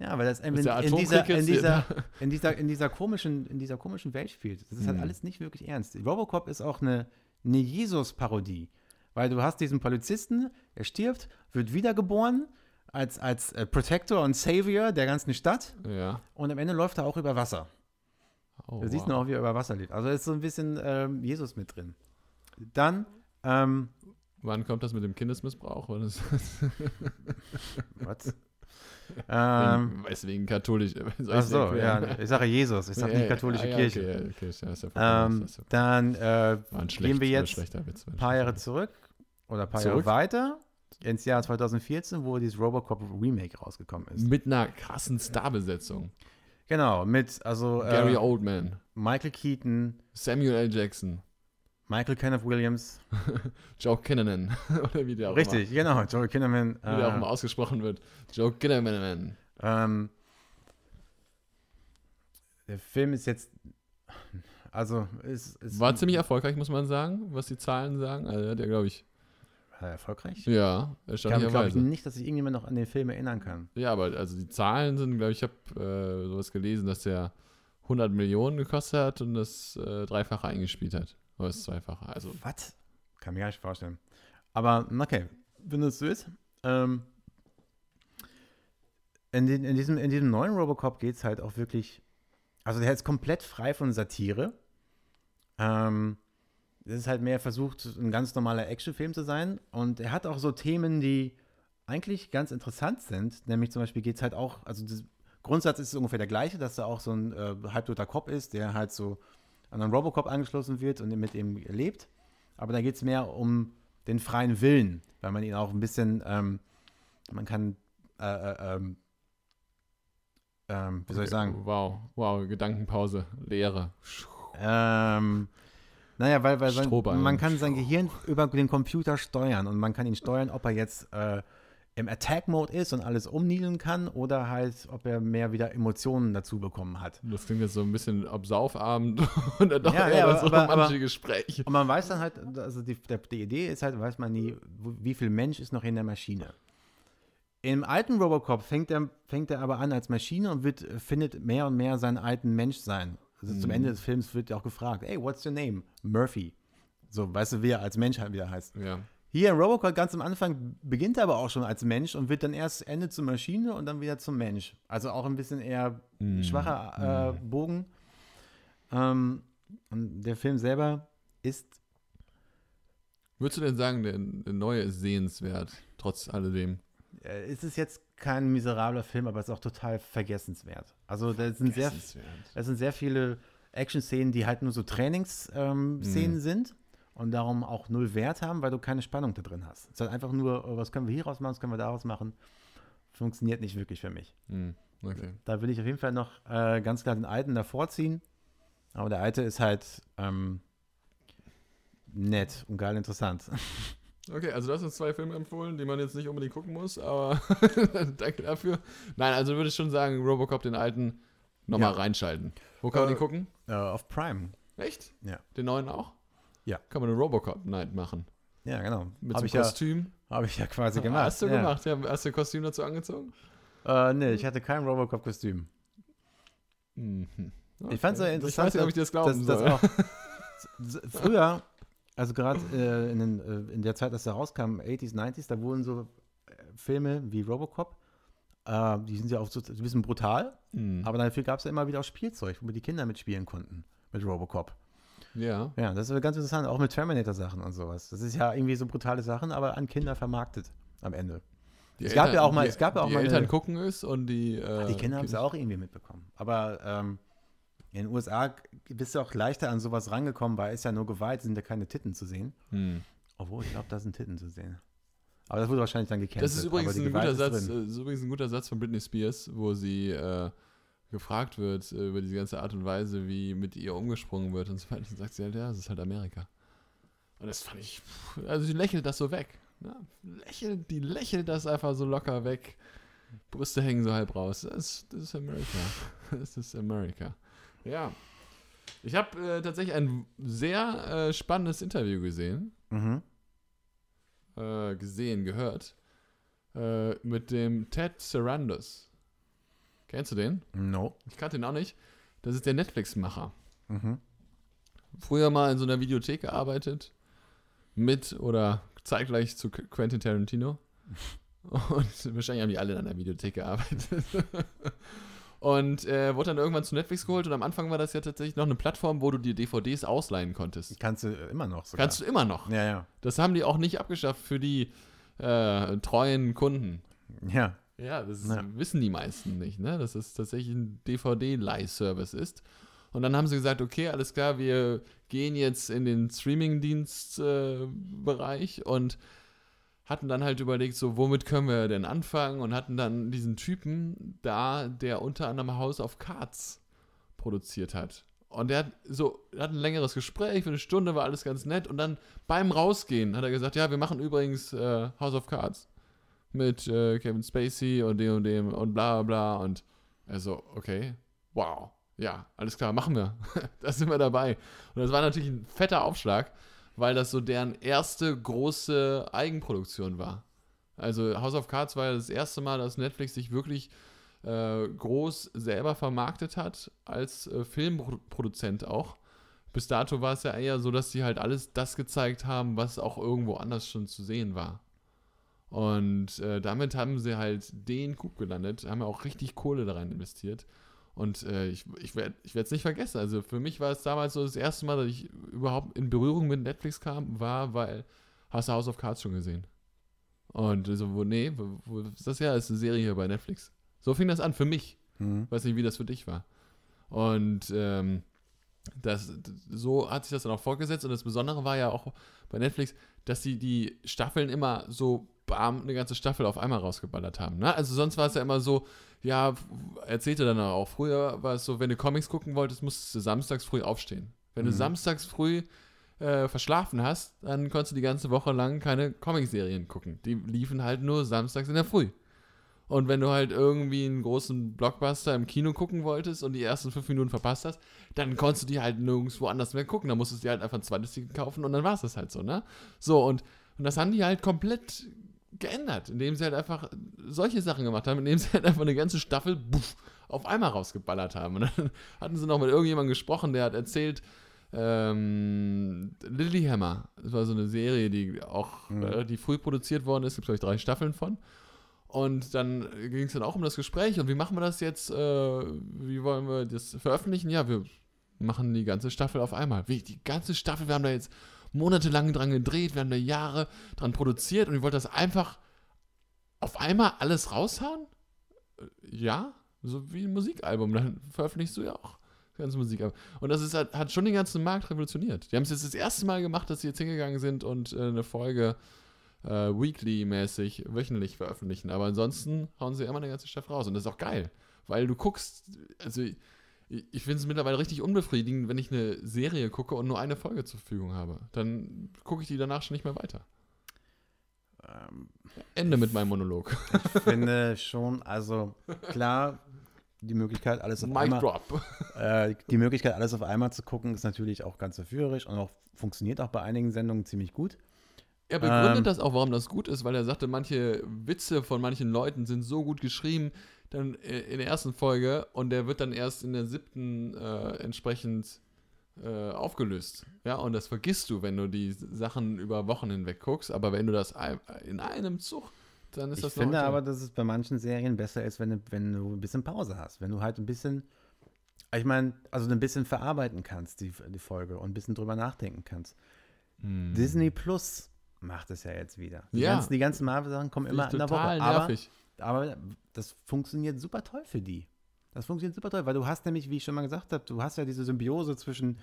B: Ja, weil das in, in, dieser,
A: Atomkrieg
B: in,
A: jetzt
B: dieser, in, dieser, in, dieser komischen, in dieser komischen Welt spielt. Das ist halt
A: Hm.
B: alles nicht wirklich ernst. Robocop ist auch eine, eine Jesus-Parodie. Weil du hast diesen Polizisten, er stirbt, wird wiedergeboren als, als äh, Protector und Savior der ganzen Stadt
A: Ja.
B: und am Ende läuft er auch über Wasser.
A: Oh,
B: Du siehst
A: wow.
B: nur auch, wie er über Wasser lebt. Also ist so ein bisschen ähm, Jesus mit drin. Dann, ähm,
A: Wann kommt das mit dem Kindesmissbrauch?
B: Was? ähm,
A: wegen, weiß wegen katholisch. soll
B: ach so, ja, ich sage Jesus, ich sage
A: Ja,
B: nicht katholische
A: ah, ja,
B: Kirche.
A: Okay, okay, ja, vollkommen
B: Ähm, dann äh, gehen wir jetzt ein paar Jahre zurück oder ein paar
A: Zurück?
B: Jahre weiter ins Jahr 2014, wo dieses Robocop Remake rausgekommen ist.
A: Mit einer krassen Starbesetzung.
B: Genau, mit also
A: Gary
B: äh,
A: Oldman,
B: Michael Keaton,
A: Samuel L. Jackson,
B: Michael Kenneth Williams.
A: Joe Kinnaman. Oder wie der auch
B: Richtig, genau, Joel Kinnaman.
A: immer, wie der auch
B: Äh,
A: immer ausgesprochen wird. Joe Kinnaman.
B: ähm, der Film ist jetzt, also ist, ist
A: War ziemlich erfolgreich, muss man sagen, was die Zahlen sagen. Also, der glaube ich.
B: Er erfolgreich.
A: Ja,
B: Ich glaube glaub ich
A: erstaunlicherweise.
B: nicht, dass sich irgendjemand noch an den Film erinnern kann.
A: Ja, aber also die Zahlen sind, glaube ich, ich habe äh, sowas gelesen, dass der 100 Millionen gekostet hat und das äh, Dreifache eingespielt hat. Oder das Zweifache. Also,
B: Was? Kann mir gar nicht vorstellen. Aber, okay, wenn das so ist, ähm, in, den, in, diesem, in diesem neuen Robocop geht es halt auch wirklich, also der ist komplett frei von Satire. Ähm, es ist halt mehr versucht, ein ganz normaler Actionfilm zu sein. Und er hat auch so Themen, die eigentlich ganz interessant sind. Nämlich zum Beispiel geht es halt auch, also das Grundsatz ist ungefähr der gleiche, dass er auch so ein äh, halbtoter Cop ist, der halt so an einen Robocop angeschlossen wird und mit ihm lebt. Aber da geht es mehr um den freien Willen, weil man ihn auch ein bisschen, ähm, man kann, äh, äh, ähm, ähm, wie soll ich sagen?
A: Wow, wow, Gedankenpause, Leere.
B: Ähm, naja, weil, weil sein, man kann sein Gehirn über den Computer steuern und man kann ihn steuern, ob er jetzt äh, im Attack-Mode ist und alles umniedeln kann oder halt, ob er mehr wieder Emotionen dazu bekommen hat.
A: Das klingt jetzt so ein bisschen ob Saufabend und dann doch
B: Ja,
A: eher
B: ja, aber- aber-
A: romantische
B: aber-
A: Gespräch.
B: Und man weiß dann halt, also die, die Idee ist halt, weiß man nie, wie viel Mensch ist noch in der Maschine. Im alten Robocop fängt er, fängt er aber an als Maschine und wird, findet mehr und mehr seinen alten Menschsein. Also zum
A: Mhm.
B: Ende des Films wird auch gefragt, hey, what's your name? Murphy. So, weißt du, wie er als Mensch halt wieder heißt.
A: Ja.
B: Hier in Robocop ganz am Anfang beginnt er aber auch schon als Mensch und wird dann erst Ende zur Maschine und dann wieder zum Mensch. Also auch ein bisschen eher
A: Mhm.
B: schwacher äh, Bogen. Ähm, und der Film selber ist
A: Würdest du denn sagen, der, der neue ist sehenswert, trotz alledem?
B: äh, ist es jetzt kein miserabler Film, aber es ist auch total vergessenswert. Also da sind sehr, es sind sehr viele Action-Szenen, die halt nur so Trainingsszenen Szenen
A: Mhm.
B: sind und darum auch null Wert haben, weil du keine Spannung da drin hast. Es ist halt einfach nur, äh, was können wir hieraus machen, was können wir daraus machen. Funktioniert nicht wirklich für mich.
A: Hm, okay.
B: Da will ich auf jeden Fall noch äh, ganz klar den alten davor ziehen. Aber der alte ist halt ähm, nett und geil interessant.
A: Okay, also du hast uns zwei Filme empfohlen, die man jetzt nicht unbedingt gucken muss, aber danke dafür. Nein, also würde ich schon sagen, Robocop den alten nochmal
B: Ja.
A: reinschalten. Wo kann man
B: Äh,
A: den gucken?
B: äh, auf Prime.
A: Echt?
B: Ja.
A: Den neuen auch?
B: Ja.
A: Kann man eine Robocop Night machen.
B: Ja, genau.
A: Mit
B: Habe
A: so
B: ich, ja,
A: Kostüm.
B: hab ich ja quasi gemacht.
A: Hast du
B: ja.
A: gemacht? Ja, hast du ein Kostüm dazu angezogen?
B: Äh, nee, ich hatte kein Robocop-Kostüm.
A: Mhm.
B: Ich fand's ja
A: Okay.
B: interessant,
A: Ich weiß nicht, ob ich dir das glauben
B: dass,
A: soll.
B: dass auch früher, also gerade äh, in, den, äh, in der Zeit, dass er rauskam, 80s, 90s, da wurden so äh, Filme wie Robocop, äh, die sind ja auch so ein bisschen brutal,
A: Mhm.
B: aber dafür gab es ja immer wieder auch Spielzeug, womit die Kinder mitspielen konnten mit Robocop.
A: ja.
B: Ja, das ist ganz interessant, auch mit Terminator-Sachen und sowas. Das ist ja irgendwie so brutale Sachen, aber an Kinder vermarktet am Ende.
A: Die
B: Es gab ja auch mal-
A: die,
B: es gab ja auch
A: die
B: mal eine-
A: Eltern gucken es und die. Äh,
B: Die Kinder haben es auch irgendwie mitbekommen. Aber ähm, in den USA bist du auch leichter an sowas rangekommen, weil es ja nur Gewalt, sind ja keine Titten zu sehen.
A: Hm.
B: Obwohl, ich glaube, da sind Titten zu sehen. Aber das wurde wahrscheinlich dann gecancelt.
A: Das ist übrigens ein guter Satz. äh, ist übrigens ein guter Satz von Britney Spears, wo sie äh, gefragt wird äh, über diese ganze Art und Weise, wie mit ihr umgesprungen wird und so weiter. Und sagt sie halt, ja, das ist halt Amerika. Und das fand ich, also sie lächelt das so weg. Ne? Lächelt, die lächelt das einfach so locker weg. Brüste hängen so halb raus. Das, das ist Amerika. Das ist Amerika. Ja. Ich habe äh, tatsächlich ein sehr äh, spannendes Interview gesehen
B: Mhm.
A: äh, gesehen, gehört, äh, mit dem Ted Sarandos. Kennst du den?
B: No.
A: Ich kannte ihn auch nicht. Das ist der Netflix-Macher.
B: Mhm.
A: Früher mal in so einer Videothek gearbeitet. Mit oder zeitgleich zu Qu- Quentin Tarantino. Und wahrscheinlich haben die alle in einer Videothek gearbeitet. Und äh, wurde dann irgendwann zu Netflix geholt. Und am Anfang war das ja tatsächlich noch eine Plattform, wo du dir DVDs ausleihen konntest.
B: Kannst du immer noch sogar.
A: Kannst du immer noch.
B: ja, ja.
A: Das haben die auch nicht abgeschafft für die äh, treuen Kunden.
B: Ja.
A: Ja, das
B: Ja.
A: wissen die meisten nicht, ne? Dass es tatsächlich ein DVD-Leihservice ist. Und dann haben sie gesagt, okay, alles klar, wir gehen jetzt in den Streaming-Dienst-Bereich und hatten dann halt überlegt, so, womit können wir denn anfangen? Und hatten dann diesen Typen da, der unter anderem House of Cards produziert hat. Und der hat so, er hat ein längeres Gespräch, für eine Stunde war alles ganz nett. Und dann beim Rausgehen hat er gesagt, ja, wir machen übrigens äh, House of Cards mit äh, Kevin Spacey und dem und dem und bla bla bla. Und er so, okay, wow, ja, alles klar, machen wir. da sind wir dabei. Und das war natürlich ein fetter Aufschlag, weil das so deren erste große Eigenproduktion war. Also House of Cards war ja das erste Mal, dass Netflix sich wirklich äh, groß selber vermarktet hat, als äh, Filmproduzent auch. Bis dato war es ja eher so, dass sie halt alles das gezeigt haben, was auch irgendwo anders schon zu sehen war. Und äh, damit haben sie halt den Coup gelandet, haben ja auch richtig Kohle da rein investiert. Und äh, ich, ich werde es nicht vergessen. Also für mich war es damals so das erste Mal, dass ich überhaupt in Berührung mit Netflix kam, war, weil hast du House of Cards schon gesehen. Und so, wo, nee, wo, wo ist das ja? Das ist eine Serie hier bei Netflix. So fing das an für mich.
B: Mhm.
A: Weiß nicht, wie das für dich war. Und ähm, das, so hat sich das dann auch fortgesetzt und das Besondere war ja auch bei Netflix, dass sie die Staffeln immer so bam, eine ganze Staffel auf einmal rausgeballert haben. Ne? Also sonst war es ja immer so, ja, erzählte dann auch, früher war es so, wenn du Comics gucken wolltest, musstest du samstags früh aufstehen. Wenn
B: Mhm.
A: du samstags früh äh, verschlafen hast, dann konntest du die ganze Woche lang keine Comicserien gucken. Die liefen halt nur samstags in der Früh. Und wenn du halt irgendwie einen großen Blockbuster im Kino gucken wolltest und die ersten fünf Minuten verpasst hast, dann konntest du die halt nirgendwo anders mehr gucken. Dann musstest du dir halt einfach ein zweites Ticket kaufen und dann war es das halt so, ne? So, und, und das haben die halt komplett geändert, indem sie halt einfach solche Sachen gemacht haben, indem sie halt einfach eine ganze Staffel buff, auf einmal rausgeballert haben. Und dann hatten sie noch mit irgendjemandem gesprochen, der hat erzählt, ähm, Lilyhammer, das war so eine Serie, die auch
B: Mhm.
A: relativ früh produziert worden ist, gibt glaube ich drei Staffeln von. Und dann ging es dann auch um das Gespräch und wie machen wir das jetzt, äh, wie wollen wir das veröffentlichen? Ja, wir machen die ganze Staffel auf einmal. Wie, die ganze Staffel, wir haben da jetzt monatelang dran gedreht, wir haben da Jahre dran produziert und ich wollte das einfach auf einmal alles raushauen? Äh, Ja, so wie ein Musikalbum, dann veröffentlichst du ja auch das ganze Musikalbum. Und das ist, halt- hat schon den ganzen Markt revolutioniert. Die haben es jetzt das erste Mal gemacht, dass sie jetzt hingegangen sind und äh, eine Folge äh, weekly-mäßig, wöchentlich veröffentlichen. Aber ansonsten hauen sie immer eine ganze Staffel raus. Und das ist auch geil, weil du guckst, also ich, finde es mittlerweile richtig unbefriedigend, wenn ich eine Serie gucke und nur eine Folge zur Verfügung habe. Dann gucke ich die danach schon nicht mehr weiter.
B: Ähm,
A: Ende mit meinem Monolog.
B: ich finde schon, also klar, die Möglichkeit, alles auf
A: Mic
B: einmal,
A: drop.
B: äh, die Möglichkeit, alles auf einmal zu gucken, ist natürlich auch ganz verführerisch und auch funktioniert auch bei einigen Sendungen ziemlich gut.
A: Er begründet
B: Ähm.
A: das auch, warum das gut ist, weil er sagte, manche Witze von manchen Leuten sind so gut geschrieben, dann äh, in der ersten Folge und der wird dann erst in der siebten äh, entsprechend äh, aufgelöst. Ja, und das vergisst du, wenn du die Sachen über Wochen hinweg guckst, aber wenn du das in einem Zug, dann ist
B: Ich
A: das noch
B: finde aber, dass es bei manchen Serien besser ist, wenn du, wenn du ein bisschen Pause hast. Wenn du halt ein bisschen, ich meine, also ein bisschen verarbeiten kannst, die, die Folge, und ein bisschen drüber nachdenken kannst.
A: Hm.
B: Disney Plus macht es ja jetzt wieder. Die
A: Ja.
B: ganzen, die ganzen Marvel-Sachen kommen immer
A: ich
B: in der Woche. Aber,
A: nervig.
B: Aber das funktioniert super toll für die. Das funktioniert super toll, weil du hast nämlich, wie ich schon mal gesagt habe, du hast ja diese Symbiose zwischen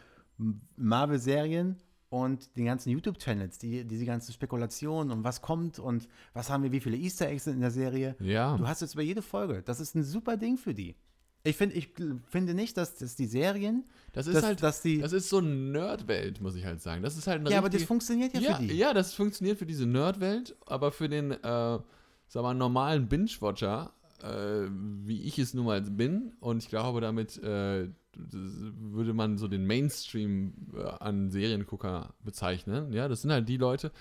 B: Marvel-Serien und den ganzen YouTube-Channels, die, diese ganzen Spekulationen und was kommt und was haben wir, wie viele Easter Eggs sind in der Serie.
A: Ja.
B: Du hast jetzt über jede Folge. Das ist ein super Ding für die. Ich, find, ich finde nicht, dass, dass die Serien,
A: Das ist
B: dass,
A: halt,
B: dass die.
A: das ist so eine Nerdwelt, muss ich halt sagen. Das ist halt eine
B: ja, aber das funktioniert ja,
A: ja,
B: für die.
A: ja, das funktioniert für diese Nerdwelt, aber für den, äh, sag mal, normalen Binge-Watcher, äh, wie ich es nun mal bin, und ich glaube, damit äh, würde man so den Mainstream äh, an Seriengucker bezeichnen. Ja, das sind halt die Leute,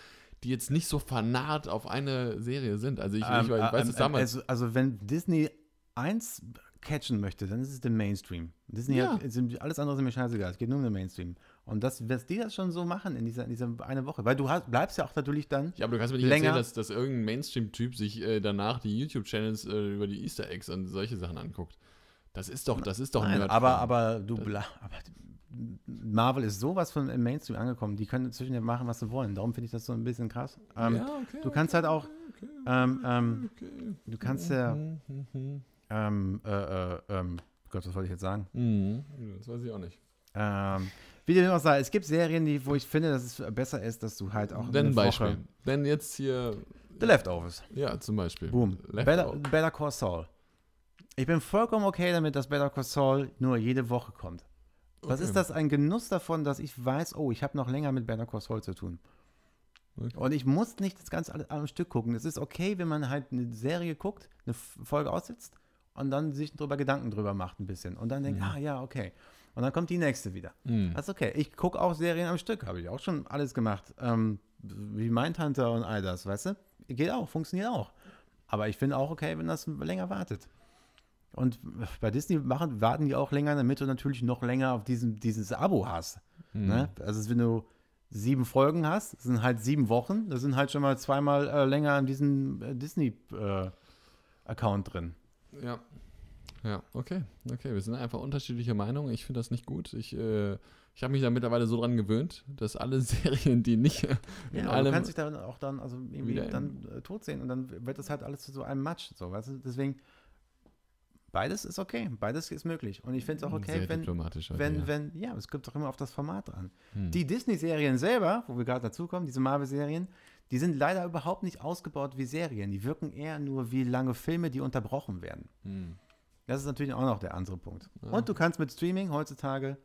A: die jetzt nicht so fanat auf eine Serie sind. Also ich, ich,
B: Ähm,
A: ich weiß
B: ähm,
A: es damals.
B: Also, also wenn Disney eins catchen möchte, dann ist es der Mainstream. Disney
A: Ja.
B: hat, alles andere ist mir scheißegal. Es geht nur um den Mainstream. Und das, dass die das schon so machen in dieser, in dieser eine Woche. Weil du hast, bleibst ja auch natürlich dann.
A: ja, aber du kannst mir nicht
B: länger-
A: erzählen, dass, dass irgendein Mainstream-Typ sich äh, danach die YouTube-Channels äh, über die Easter Eggs und solche Sachen anguckt. Das ist doch, das ist doch
B: Nein, aber, aber du bla, aber Marvel ist sowas von im Mainstream angekommen. Die können inzwischen ja machen, was sie wollen. Darum finde ich das so ein bisschen krass. Ähm,
A: ja, okay,
B: du kannst halt auch,
A: okay,
B: ähm, ähm,
A: okay.
B: du kannst ja,
A: Mhm, mhm,
B: ähm, äh, äh, ähm, Gott, was wollte ich jetzt sagen?
A: mhm. Das weiß ich auch nicht.
B: Ähm, wie dem auch sei, es gibt Serien, die, wo ich finde, dass es besser ist, dass du halt auch
A: Denn Beispiel.
B: Woche-
A: Denn jetzt hier,
B: The Leftovers.
A: ja, zum Beispiel.
B: Boom. Better. Better Call Saul. Ich bin vollkommen okay damit, dass Better Call Saul nur jede Woche kommt. Was
A: Okay.
B: ist das ein Genuss davon, dass ich weiß, oh, ich habe noch länger mit Better Call Saul zu tun.
A: Okay.
B: Und ich muss nicht das Ganze alles am Stück gucken. Es ist okay, wenn man halt eine Serie guckt, eine Folge aussitzt und dann sich drüber Gedanken drüber macht ein bisschen. Und dann denkt,
A: Mhm.
B: ah ja, okay. Und dann kommt die nächste wieder.
A: Mhm.
B: Das ist okay. Ich gucke auch Serien am Stück, habe ich auch schon alles gemacht. Ähm, wie Mindhunter und all das, weißt du? Geht auch, funktioniert auch. Aber ich finde auch okay, wenn das länger wartet. Und bei Disney machen, warten die auch länger, damit du natürlich noch länger auf diesen, dieses Abo hast.
A: Mhm.
B: Ne? Also wenn du sieben Folgen hast, das sind halt sieben Wochen, da sind halt schon mal zweimal äh, länger in diesem äh, Disney-Account drin.
A: Ja. Ja, okay. Okay, wir sind einfach unterschiedlicher Meinung. Ich finde das nicht gut. Ich, äh, ich habe mich da mittlerweile so dran gewöhnt, dass alle Serien, die nicht in
B: Ja, aber du
A: allem.
B: kannst dich dann auch dann, also irgendwie dann äh, tot sehen und dann wird das halt alles zu so einem Matsch. So, weißt du? Deswegen Beides ist okay, beides ist möglich. Und ich finde es auch okay,
A: Sehr
B: wenn,
A: heute,
B: wenn,
A: ja.
B: wenn, ja, es kommt doch immer auf das Format an.
A: Hm.
B: Die Disney-Serien selber, wo wir gerade dazukommen, diese Marvel-Serien, die sind leider überhaupt nicht ausgebaut wie Serien. Die wirken eher nur wie lange Filme, die unterbrochen werden.
A: Hm.
B: Das ist natürlich auch noch der andere Punkt.
A: Ja.
B: Und du kannst mit Streaming heutzutage,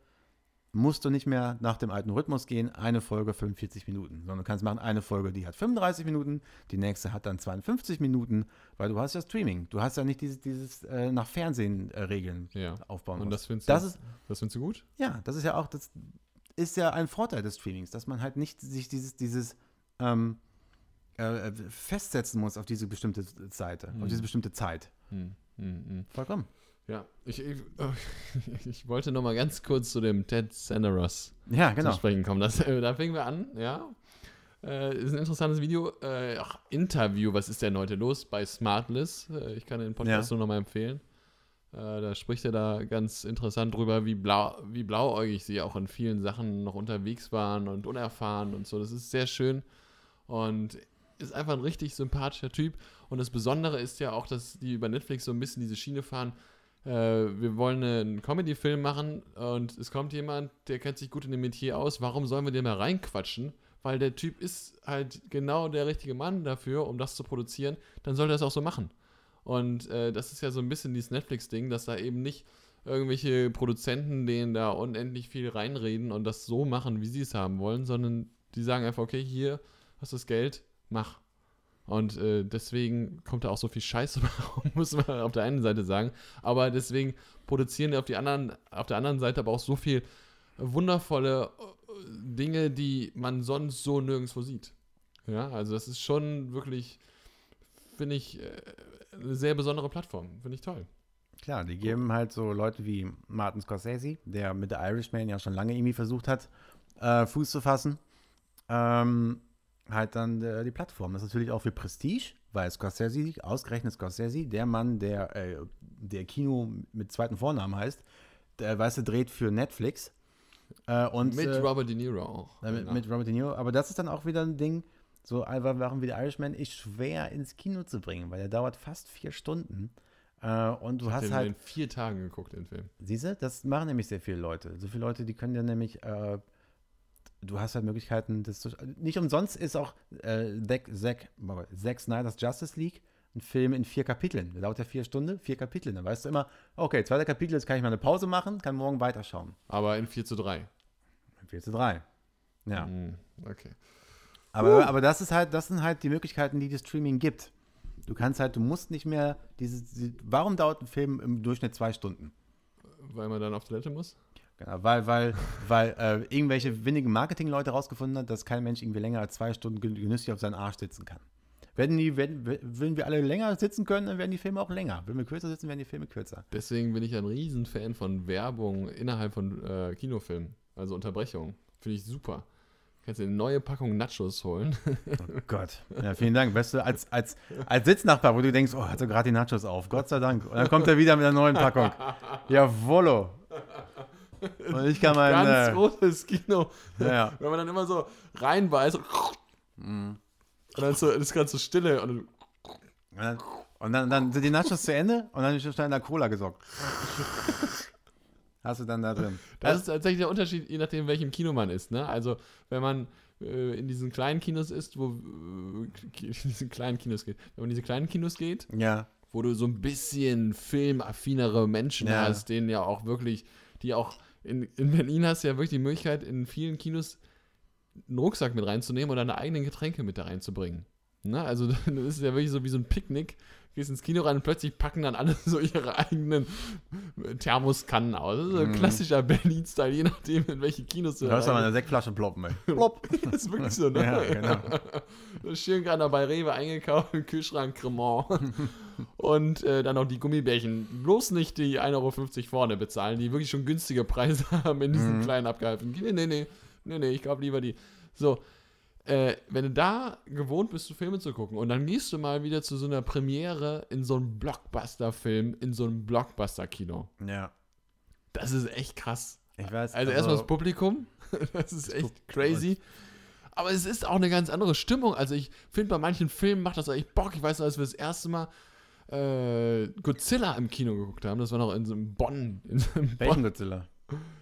B: musst du nicht mehr nach dem alten Rhythmus gehen, eine Folge 45 Minuten, sondern du kannst machen eine Folge, die hat 35 Minuten, die nächste hat dann 52 Minuten, weil du hast ja Streaming. Du hast ja nicht dieses, dieses äh, nach Fernsehen äh, Regeln
A: Ja.
B: aufbauen
A: Und
B: musst.
A: das findest,
B: Das
A: du,
B: ist-
A: das findest du gut?
B: Ja, das ist ja auch, das ist ja ein Vorteil des Streamings, dass man halt nicht sich dieses, dieses ähm, äh, festsetzen muss auf diese bestimmte Seite,
A: Hm.
B: auf diese bestimmte Zeit.
A: Hm. Hm. Hm.
B: Vollkommen.
A: Ja, ich, ich, ich wollte noch mal ganz kurz zu dem Ted Sanderos
B: Ja,
A: zu
B: genau.
A: sprechen kommen. Das, äh, da fingen wir an, ja. Äh, ist ein interessantes Video. Äh, ach, Interview, was ist denn heute los bei Smartless? Äh, ich kann den Podcast
B: Ja.
A: nur noch mal empfehlen. Äh, da spricht er da ganz interessant drüber, wie, blau, wie blauäugig sie auch in vielen Sachen noch unterwegs waren und unerfahren und so. Das ist sehr schön und ist einfach ein richtig sympathischer Typ. Und das Besondere ist ja auch, dass die über Netflix so ein bisschen diese Schiene fahren. Äh, wir wollen einen Comedy-Film machen und es kommt jemand, der kennt sich gut in dem Metier aus. Warum sollen wir den mal reinquatschen? Weil der Typ ist halt genau der richtige Mann dafür, um das zu produzieren. Dann soll er das auch so machen. Und äh, das ist ja so ein bisschen dieses Netflix-Ding, dass da eben nicht irgendwelche Produzenten denen da unendlich viel reinreden und das so machen, wie sie es haben wollen, sondern die sagen einfach, okay, hier hast du das Geld, mach. Und äh, deswegen kommt da auch so viel Scheiße muss man auf der einen Seite sagen. Aber deswegen produzieren auf, die anderen, auf der anderen Seite aber auch so viel wundervolle äh, Dinge, die man sonst so nirgendwo sieht. Ja, also das ist schon wirklich, finde ich, äh, eine sehr besondere Plattform. Finde ich toll.
B: Klar, die geben halt so Leute wie Martin Scorsese, der mit der Irishman ja schon lange irgendwie versucht hat, äh, Fuß zu fassen, ähm, halt dann äh, die Plattform. Das ist natürlich auch für Prestige, weil Scorsese, ausgerechnet Scorsese, der Mann, der, äh, der Kino mit zweiten Vornamen heißt, der, weißt du, dreht für Netflix. Äh, und,
A: mit
B: äh,
A: Robert De Niro auch.
B: äh, mit,
A: Ja.
B: mit Robert De Niro. Aber das ist dann auch wieder ein Ding, so einfach Sachen wie der Irishman ist schwer ins Kino zu bringen, weil der dauert fast vier Stunden. Äh, und du
A: Ich
B: hast
A: den
B: halt
A: in vier Tagen geguckt, den Film.
B: Siehst du, das machen nämlich sehr viele Leute. So viele Leute, die können ja nämlich, du hast halt Möglichkeiten, das zu, nicht umsonst ist auch äh, Zack, Zack, Zack Snyder's Justice League ein Film in vier Kapiteln. Dauert ja vier Stunden, vier Kapitel. Dann weißt du immer, okay, zweiter Kapitel, jetzt kann ich mal eine Pause machen, kann morgen weiterschauen.
A: Aber in 4 zu 3.
B: 4 zu 3. Ja.
A: Mhm, okay.
B: Aber, aber das ist halt, das sind halt die Möglichkeiten, die das Streaming gibt. Du kannst halt, du musst nicht mehr diese, diese warum dauert ein Film im Durchschnitt zwei Stunden?
A: Weil man dann auf Toilette muss?
B: Genau, weil, weil, weil äh, irgendwelche windigen Marketingleute rausgefunden haben, dass kein Mensch irgendwie länger als zwei Stunden gen- genüsslich auf seinen Arsch sitzen kann. Wenn, die, wenn, wenn wir alle länger sitzen können, dann werden die Filme auch länger. Wenn wir kürzer sitzen, werden die Filme kürzer.
A: Deswegen bin ich ein Riesenfan von Werbung innerhalb von äh, Kinofilmen. Also Unterbrechung. Finde ich super. Kannst dir eine neue Packung Nachos holen.
B: Oh Gott. Ja, vielen Dank. Weißt du, als, als, als Sitznachbar, wo du denkst, oh, hat er gerade die Nachos auf. Gott sei Dank. Und dann kommt er wieder mit einer neuen Packung. Jawollo. Und ich kann mein.
A: Ganz
B: Äh,
A: großes Kino.
B: ja.
A: Wenn man dann immer so reinbeißt
B: Mhm.
A: und dann so, ist ganz so Stille und
B: dann, und dann, dann sind die Nachos zu Ende und dann ist schnell in der Cola gesockt. Hast du dann da drin.
A: Das ist tatsächlich der Unterschied, je nachdem, welchem Kino man ist. Ne? Also, wenn man äh, in diesen kleinen Kinos ist, wo äh, in diesen kleinen Kinos geht, wenn man in diese kleinen Kinos geht,
B: ja.
A: wo du so ein bisschen filmaffinere Menschen
B: Ja.
A: hast, denen ja auch wirklich, die auch in, in Berlin hast du ja wirklich die Möglichkeit, in vielen Kinos einen Rucksack mit reinzunehmen und deine eigenen Getränke mit da reinzubringen. Ne? Also das ist ja wirklich so wie so ein Picknick. Gehst ins Kino rein und plötzlich packen dann alle so ihre eigenen Thermoskannen aus. Das ist so ein
B: Mhm.
A: klassischer Berlin-Style, je nachdem, in welche Kinos du
B: Du hörst
A: rein-
B: aber eine Sektflasche ploppen, ey. Plopp.
A: das ist wirklich so, ne?
B: Ja, genau.
A: So Schön gerade bei Rewe eingekauft, im Kühlschrank Cremant. Und äh, dann noch die Gummibärchen. Bloß nicht die 1,50 Euro vorne bezahlen, die wirklich schon günstige Preise haben in diesen
B: Mhm.
A: kleinen abgehalten. Nee, nee, nee, nee, nee, ich glaube lieber die. So, äh, wenn du da gewohnt bist, Filme zu gucken und dann gehst du mal wieder zu so einer Premiere in so einem Blockbuster-Film, in so einem Blockbuster-Kino.
B: Ja.
A: Das ist echt krass.
B: Ich weiß.
A: Also, erstmal das Publikum. Das ist echt
B: Pub-
A: crazy. Aber es ist auch eine ganz andere Stimmung. Also ich finde, bei manchen Filmen macht das echt Bock. Ich weiß noch, als wir das erste Mal äh, Godzilla im Kino geguckt haben. Das war noch in so einem Bonn. In so einem Bonn
B: Godzilla?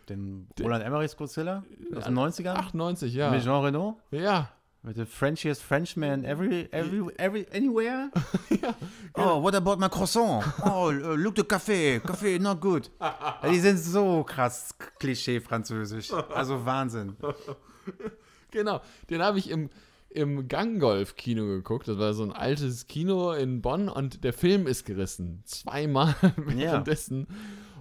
B: Den Roland Emmerichs Godzilla aus den 90ern?
A: 98, ja.
B: Mit Jean Reno?
A: Ja.
B: Mit the Frenchiest Frenchman every, every, every, anywhere?
A: ja.
B: Oh, what about my croissant? Oh, uh, look the café. Café, not good. Ja, die sind so krass Klischee-Französisch. Also Wahnsinn.
A: Genau. Den habe ich im, im Ganggolf-Kino geguckt. Das war so ein altes Kino in Bonn und der Film ist gerissen. Zweimal währenddessen.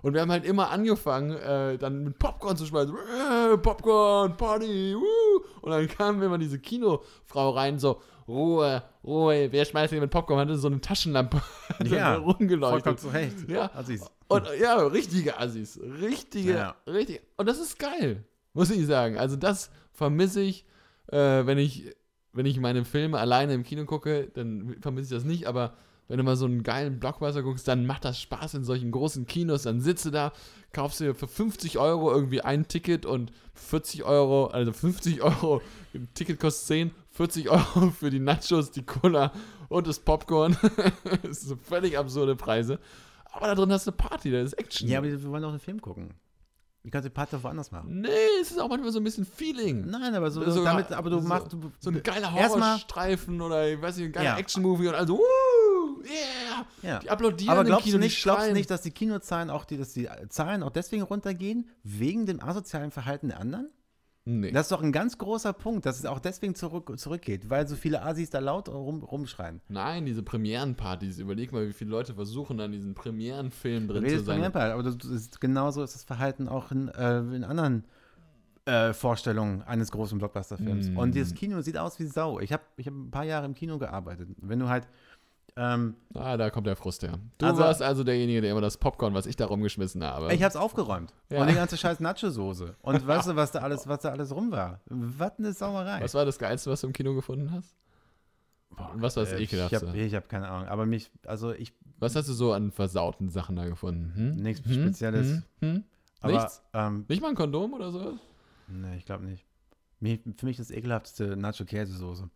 A: Und wir haben halt immer angefangen, äh, dann mit Popcorn zu schmeißen. Äh, Popcorn, Party, woo! Und dann kam immer diese Kinofrau rein, so, Ruhe, Ruhe, wer schmeißt hier mit Popcorn? Hatte so eine Taschenlampe
B: Ja,
A: rumgeleuchtet.
B: Vollkommen zu Recht.
A: Ja.
B: Assis.
A: Und ja, richtige Assis. Richtige,
B: Ja.
A: richtig. Und das ist geil, muss ich sagen. Also das vermisse ich, äh, wenn ich, wenn ich meine Filme alleine im Kino gucke, dann vermisse ich das nicht, aber wenn du mal so einen geilen Blockbuster guckst, dann macht das Spaß in solchen großen Kinos. Dann sitzt du da, kaufst dir für 50 Euro irgendwie ein Ticket und 40 Euro, also 50 Euro, ein Ticket kostet 10, 40 Euro für die Nachos, die Cola und das Popcorn. das sind völlig absurde Preise. Aber da drin hast du eine Party, da ist Action.
B: Ja, aber wir wollen auch einen Film gucken. Die kannst du die Party doch woanders machen.
A: Nee, es ist auch manchmal so ein bisschen Feeling.
B: Nein, aber so,
A: So-
B: damit, aber du
A: so-
B: machst, du,
A: So ein geiler Horrorstreifen oder ich weiß nicht, ein geiler
B: Ja.
A: Action-Movie und also, uh, yeah,
B: ja.
A: die applaudieren
B: Aber glaubst
A: Kino,
B: du nicht, glaubst du nicht, dass die Kinozahlen auch, die, dass die Zahlen auch deswegen runtergehen, wegen dem asozialen Verhalten der anderen?
A: Nee.
B: Das ist doch ein ganz großer Punkt, dass es auch deswegen zurück, zurückgeht, weil so viele Asis da laut rum, rumschreien.
A: Nein, diese Premierenpartys, überleg mal, wie viele Leute versuchen, dann diesen Premierenfilm drin zu sein.
B: Aber das ist, genauso ist das Verhalten auch in, äh, in anderen äh, Vorstellungen eines großen Blockbuster-Films.
A: Mm.
B: Und das Kino sieht aus wie Sau. Ich habe ich hab ein paar Jahre im Kino gearbeitet. Wenn du halt, ähm,
A: Ah, da kommt der Frust her. Du
B: Also-
A: warst also derjenige, der immer das Popcorn, was ich da rumgeschmissen habe.
B: ich habe es aufgeräumt.
A: Ja.
B: Und die ganze scheiß Nacho-Soße. Und weißt du, was da alles, was da alles rum war? Was eine Sauerei.
A: was war das Geilste, was du im Kino gefunden hast? Und was war das
B: Äh, Ich
A: Ekelhafte?
B: habe ich hab keine Ahnung. Aber mich, also ich,
A: Was hast du so an versauten Sachen da gefunden? Hm?
B: Nichts
A: Hm?
B: Spezielles.
A: Hm? Hm?
B: aber,
A: Nichts?
B: ähm,
A: Nicht mal ein Kondom oder so?
B: nee, ich glaube nicht. Für mich das ekelhafteste Nacho-Käsesoße.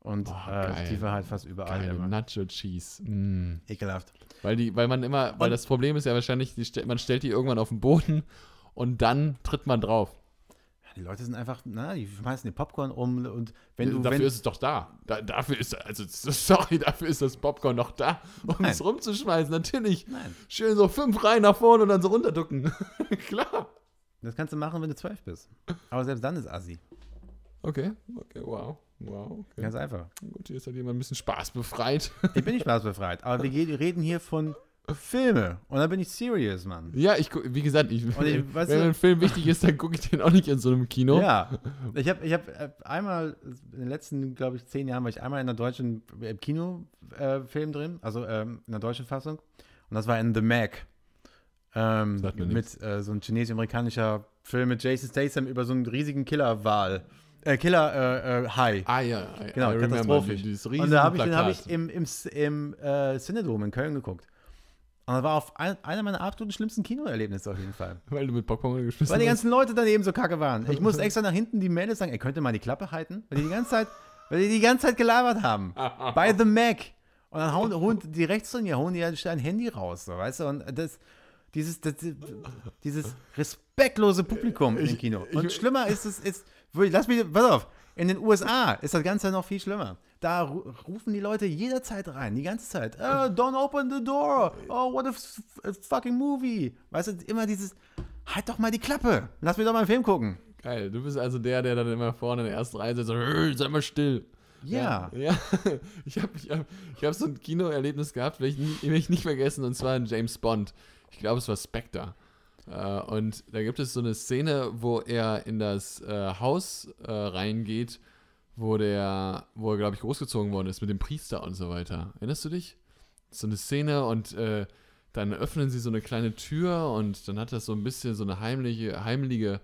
B: Und
A: Boah,
B: äh, die war halt fast überall
A: Geile
B: immer.
A: Nacho Cheese. Mm.
B: Ekelhaft.
A: Weil, die, weil man immer, weil
B: Und-
A: das Problem ist ja wahrscheinlich, die, man stellt die irgendwann auf den Boden und dann tritt man drauf.
B: Ja, die Leute sind einfach, na, die schmeißen den Popcorn um und wenn du,
A: dafür
B: wenn,
A: ist es doch da. da. Dafür ist, also sorry, dafür ist das Popcorn noch da, um
B: Nein.
A: es rumzuschmeißen. Natürlich.
B: nein,
A: Schön so fünf Reihen nach vorne und dann so runterducken. Klar.
B: das kannst du machen, wenn du zwölf bist. Aber selbst dann ist Assi.
A: Okay, okay, wow. Wow, okay.
B: Ganz einfach.
A: Gut, hier ist halt jemand ein bisschen Spaß befreit.
B: Ich bin nicht spaßbefreit, aber wir reden hier von Filme und da bin ich serious, Mann.
A: Ja, ich wie gesagt, ich,
B: ich-
A: wenn
B: weißt du-
A: ein Film wichtig ist, dann gucke ich den auch nicht in so einem Kino.
B: Ja, ich habe ich hab äh, einmal, in den letzten, glaube ich, zehn Jahren war ich einmal in einer deutschen äh, Kinofilm äh, Film drin, also ähm, in der deutschen Fassung. Und das war in The Mac. Ähm, mit äh, so ein chinesisch-amerikanischer Film mit Jason Statham über so einen riesigen Killerwal. Äh, Killer äh, äh, Hai.
A: Ah ja, I-
B: Genau,
A: I remember. Dieses
B: Und da habe ich, den hab ich im, im, im äh, Cinedome in Köln geguckt. Und das war auf ein, einer meiner absoluten schlimmsten Kinoerlebnisse auf jeden Fall.
A: Weil du mit Popcorn geschmissen
B: Weil die
A: hast.
B: ganzen Leute daneben so kacke waren. Ich musste extra nach hinten die Mädels sagen, ey, könnt ihr mal die Klappe halten? Weil die die ganze Zeit, weil die die ganze Zeit gelabert haben. Bei The Mac. Und dann hauen, hauen die rechts von mir, hauen die halt ein Handy raus, so, weißt du? Und das, dieses, das, dieses respektlose Publikum im Kino. Und schlimmer ist es, ist, lass mich, pass auf, in den USA ist das Ganze noch viel schlimmer. Da ru rufen die Leute jederzeit rein, die ganze Zeit. Oh, don't open the door. Oh, what a, fucking movie. Weißt du, immer dieses, halt doch mal die Klappe. Lass mich doch mal einen Film gucken.
A: Geil, du bist also der, der dann immer vorne in der ersten Reihe sitzt und "Hey, sei mal still.
B: Ja.
A: Ja, ich habe ich hab, ich hab so ein Kinoerlebnis gehabt, will ich, nie, will ich nicht vergessen, und zwar in James Bond. Ich glaube, es war Spectre. Äh, und da gibt es so eine Szene, wo er in das äh, Haus äh, reingeht, wo der, wo er, glaube ich, großgezogen worden ist mit dem Priester und so weiter. Erinnerst du dich? So eine Szene und äh, dann öffnen sie so eine kleine Tür und dann hat das so ein bisschen so eine heimliche, heimliche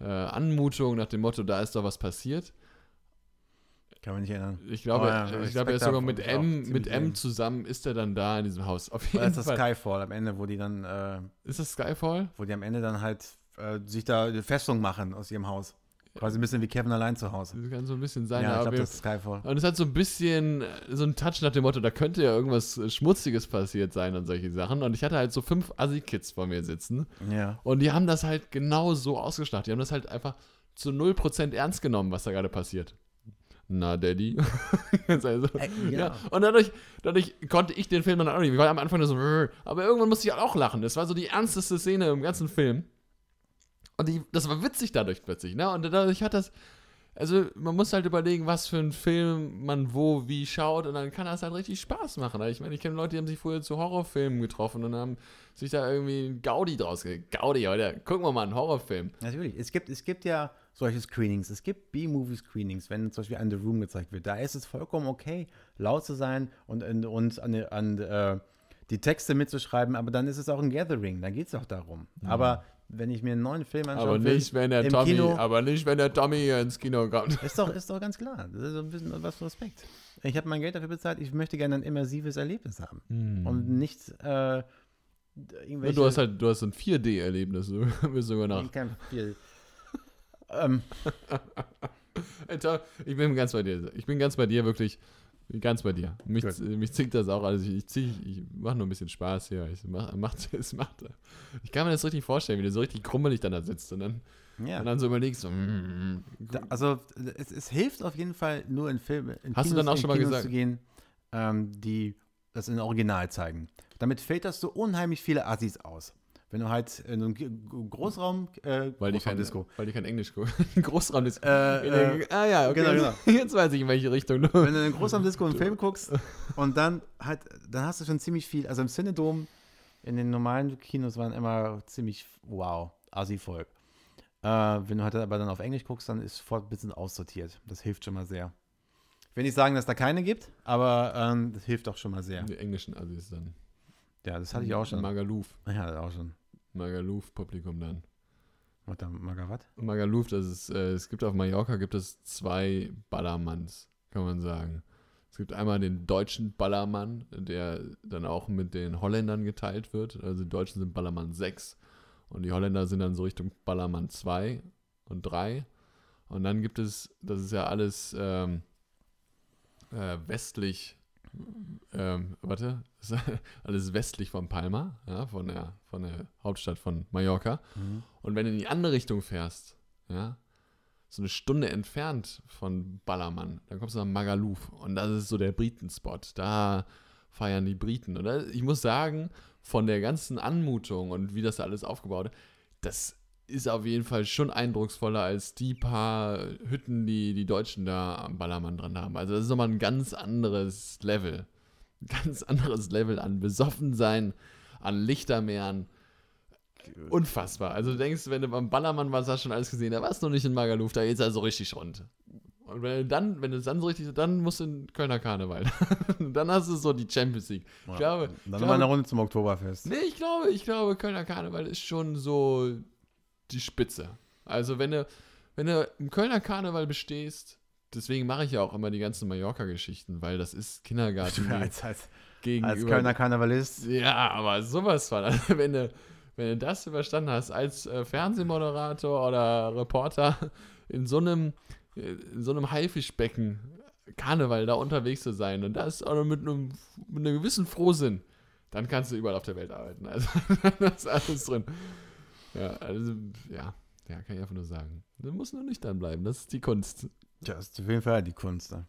A: äh, Anmutung nach dem Motto, da ist doch was passiert.
B: Kann mich nicht erinnern.
A: Ich glaube,
B: Oh ja,
A: ich glaube, er ist sogar mit M, mit M zusammen ist er dann da in diesem Haus. Auf
B: Oder
A: jeden
B: ist das
A: Fall.
B: Skyfall am Ende, wo die dann, äh,
A: Ist das Skyfall?
B: wo die am Ende dann halt äh, sich da eine Festung machen aus ihrem Haus. Quasi ein bisschen wie Kevin allein zu Hause.
A: Das kann so ein bisschen sein.
B: Ja, ich glaube, das ist Skyfall.
A: und es hat so ein bisschen äh, so einen Touch nach dem Motto, da könnte ja irgendwas äh, Schmutziges passiert sein und solche Sachen. Und ich hatte halt so fünf Assi-Kids vor mir sitzen.
B: Ja.
A: Und die haben das halt genau so ausgeschlachtet. Die haben das halt einfach zu 0% ernst genommen, was da gerade passiert. Na, Daddy. also,
B: Äh,
A: ja.
B: ja.
A: Und dadurch, dadurch konnte ich den Film dann auch nicht. Ich war am Anfang nur so, aber irgendwann musste ich halt auch lachen. Das war so die ernsteste Szene im ganzen Film. Und die, das war witzig dadurch plötzlich, ne? Und dadurch hat das. Also, man muss halt überlegen, was für einen Film man wo, wie schaut, und dann kann das halt richtig Spaß machen. Ich meine, ich kenne Leute, die haben sich früher zu Horrorfilmen getroffen und haben sich da irgendwie ein Gaudi draus ge Gaudi, heute, gucken wir mal einen Horrorfilm.
B: Natürlich. Es gibt, es gibt ja solche Screenings. Es gibt B-Movie-Screenings, wenn zum Beispiel an The Room gezeigt wird. Da ist es vollkommen okay, laut zu sein und, und, an, an äh, die Texte mitzuschreiben, aber dann ist es auch ein Gathering. Da geht es auch darum. Aber wenn ich mir einen neuen Film anschaue,
A: Aber nicht, wenn der
B: im
A: Tommy,
B: Kino-
A: aber nicht, wenn der Tommy hier ins Kino kommt.
B: ist doch, ist doch ganz klar. Das ist so ein bisschen was für Respekt. Ich habe mein Geld dafür bezahlt. Ich möchte gerne ein immersives Erlebnis haben. Und nicht äh, irgendwelche.
A: Du hast halt, du hast ein 4D-Erlebnis, du bist sogar nach.
B: Ich kann viel. Ähm,
A: Alter, ich bin ganz bei dir. Ich bin ganz bei dir, wirklich. Ganz bei dir. Mich, mich zickt das auch. Also ich, ich, zieh, ich mache nur ein bisschen Spaß hier. Ich mach, macht, es macht. Ich kann mir das richtig vorstellen, wie du so richtig krummelig dann da sitzt und dann,
B: ja.
A: und dann so überlegst, so, mm,
B: Da, also es, es hilft auf jeden Fall nur in Filme in
A: Hast du dann auch schon mal
B: Kinos
A: gesagt-
B: zu gehen, ähm, die das in Original zeigen. Damit filterst du unheimlich viele Assis aus. Wenn du halt in einem Großraum, äh,
A: weil, die kein,
B: Großraumdisco,
A: weil die kein Englisch gucken. Großraum ist.
B: Äh, äh,
A: ah ja, okay.
B: genau, genau.
A: Jetzt weiß ich, in welche Richtung du.
B: wenn du in einem Großraumdisco einen Film guckst und dann halt, dann hast du schon ziemlich viel, also im Cinedom, in den normalen Kinos waren immer ziemlich, wow, Assi-Volk. Äh, wenn du halt aber dann auf Englisch guckst, dann ist sofort ein bisschen aussortiert. Das hilft schon mal sehr. Ich will nicht sagen, dass da keine gibt, aber ähm, das hilft auch schon mal sehr.
A: Die englischen Assis dann.
B: Ja, das hatte ich auch schon.
A: Magaluf.
B: Ja, das auch schon.
A: Magaluf-Publikum dann.
B: Warte, Magavat?
A: Magaluf, das ist, äh, es gibt auf Mallorca gibt es zwei Ballermanns, kann man sagen. Es gibt einmal den deutschen Ballermann, der dann auch mit den Holländern geteilt wird. Also die Deutschen sind Ballermann 6 und die Holländer sind dann so Richtung Ballermann 2 und 3. Und dann gibt es, das ist ja alles ähm, äh, westlich, ähm, warte, alles westlich von Palma, ja, von der, von der Hauptstadt von Mallorca. Und wenn du in die andere Richtung fährst, ja, so eine Stunde entfernt von Ballermann, dann kommst du nach Magaluf und das ist so der Britenspot. Da feiern die Briten. Und ich muss sagen, von der ganzen Anmutung und wie das da alles aufgebaut ist, das ist auf jeden Fall schon eindrucksvoller als die paar Hütten, die die Deutschen da am Ballermann dran haben. Also das ist nochmal ein ganz anderes Level. Ein ganz anderes Level an Besoffensein, an Lichtermeeren. Unfassbar. Also du denkst, wenn du beim Ballermann warst, hast du schon alles gesehen, da warst du noch nicht in Magaluf, da geht's also richtig rund. Und wenn du dann, wenn du es dann so richtig, dann musst du in Kölner Karneval. dann hast du so die Champions League. Ich glaube,
B: Dann
A: glaube,
B: eine Runde zum Oktoberfest.
A: Nee, ich glaube, ich glaube, Kölner Karneval ist schon so die Spitze. Also wenn du, wenn du im Kölner Karneval bestehst, deswegen mache ich ja auch immer die ganzen Mallorca-Geschichten, weil das ist Kindergarten
B: als, als,
A: gegenüber.
B: als Kölner Karnevalist.
A: Ja, aber sowas von. Also wenn du, wenn du das überstanden hast als äh, Fernsehmoderator oder Reporter in so einem, in so einem Haifischbecken Karneval da unterwegs zu sein und das auch noch mit einem, mit einem gewissen Frohsinn, dann kannst du überall auf der Welt arbeiten. Also da ist alles drin. Ja, also, ja, ja, kann ich einfach nur sagen. Du musst nur nüchtern bleiben, das ist die Kunst.
B: Ja, das ist auf jeden Fall die Kunst. Ne?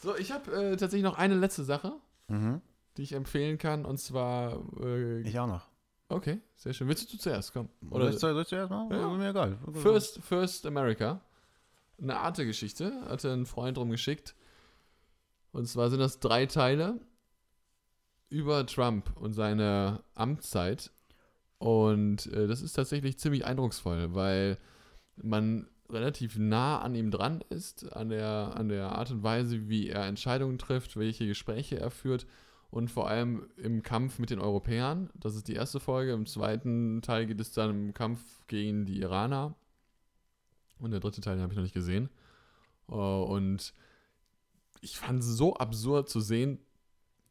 A: So, ich habe äh, tatsächlich noch eine letzte Sache,
B: Mhm.
A: die ich empfehlen kann und zwar äh,
B: Ich auch noch.
A: Okay, sehr schön. Willst du zuerst kommen?
B: Oder soll ich, soll ich zuerst mal?
A: Ja.
B: Mir egal.
A: First, First America. Eine Arte-Geschichte, hatte ein Freund rumgeschickt. Und zwar sind das drei Teile über Trump und seine Amtszeit. Und äh, das ist tatsächlich ziemlich eindrucksvoll, weil man relativ nah an ihm dran ist, an der, an der Art und Weise, wie er Entscheidungen trifft, welche Gespräche er führt und vor allem im Kampf mit den Europäern. Das ist die erste Folge. Im zweiten Teil geht es dann im Kampf gegen die Iraner. Und der dritte Teil den habe ich noch nicht gesehen. Äh, Und ich fand es so absurd zu sehen,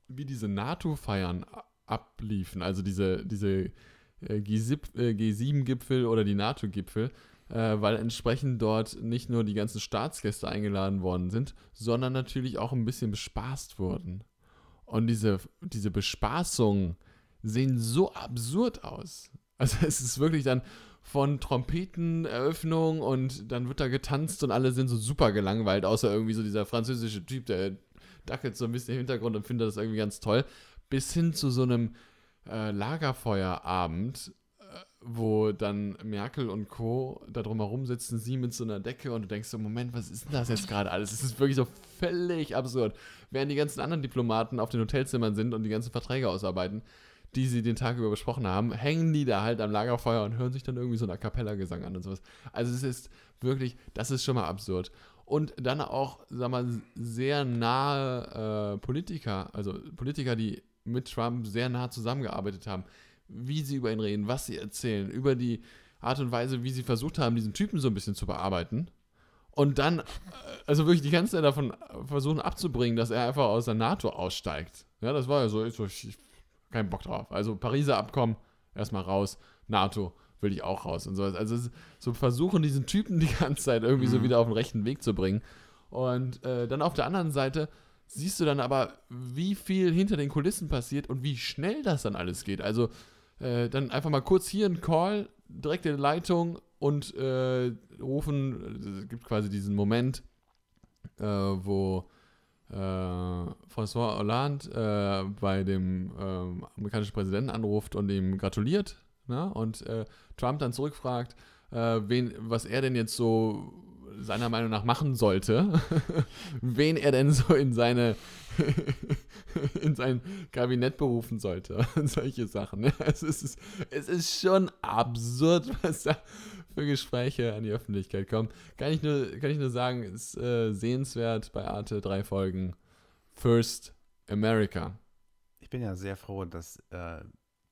A: wie diese NATO-Feiern abliefen. Also diese, diese G7 G7-Gipfel oder die NATO-Gipfel. äh, weil entsprechend dort nicht nur die ganzen Staatsgäste eingeladen worden sind, sondern natürlich auch ein bisschen bespaßt wurden. Und diese, diese Bespaßungen sehen so absurd aus. Also es ist wirklich dann von Trompeteneröffnung und dann wird da getanzt und alle sind so super gelangweilt, außer irgendwie so dieser französische Typ, der dackelt so ein bisschen im Hintergrund und findet das irgendwie ganz toll, bis hin zu so einem äh, Lagerfeuerabend, äh, wo dann Merkel und Co. da drumherum sitzen, sie mit so einer Decke und du denkst so, Moment, was ist denn das jetzt gerade alles? Es ist wirklich so völlig absurd. Während die ganzen anderen Diplomaten auf den Hotelzimmern sind und die ganzen Verträge ausarbeiten, die sie den Tag über besprochen haben, hängen die da halt am Lagerfeuer und hören sich dann irgendwie so einen A Cappella-Gesang an und sowas. Also es ist wirklich, das ist schon mal absurd. Und dann auch, sag mal, sehr nahe äh, Politiker, also Politiker, die mit Trump sehr nah zusammengearbeitet haben, wie sie über ihn reden, was sie erzählen, über die Art und Weise, wie sie versucht haben, diesen Typen so ein bisschen zu bearbeiten. Und dann, äh, also wirklich die ganze Zeit davon versuchen abzubringen, dass er einfach aus der NATO aussteigt. Ja, das war ja so, ich, ich keinen Bock drauf. Also Pariser Abkommen, erstmal raus, NATO will ich auch raus und sowas. Also so versuchen diesen Typen die ganze Zeit irgendwie mhm. so wieder auf den rechten Weg zu bringen. Und äh, dann auf der anderen Seite siehst du dann aber, wie viel hinter den Kulissen passiert und wie schnell das dann alles geht. Also äh, dann einfach mal kurz hier ein Call, direkt in die Leitung und äh, rufen, es gibt quasi diesen Moment, äh, wo äh, François Hollande äh, bei dem amerikanischen Präsidenten anruft und ihm gratuliert ne? und äh, Trump dann zurückfragt, wen, was er denn jetzt so seiner Meinung nach machen sollte, wen er denn so in seine in sein Kabinett berufen sollte und solche Sachen. Ne? Es, ist, es ist schon absurd, was da für Gespräche an die Öffentlichkeit kommen. Kann ich nur, kann ich nur sagen, ist äh, sehenswert bei Arte drei Folgen. First America.
B: Ich bin ja sehr froh, dass äh,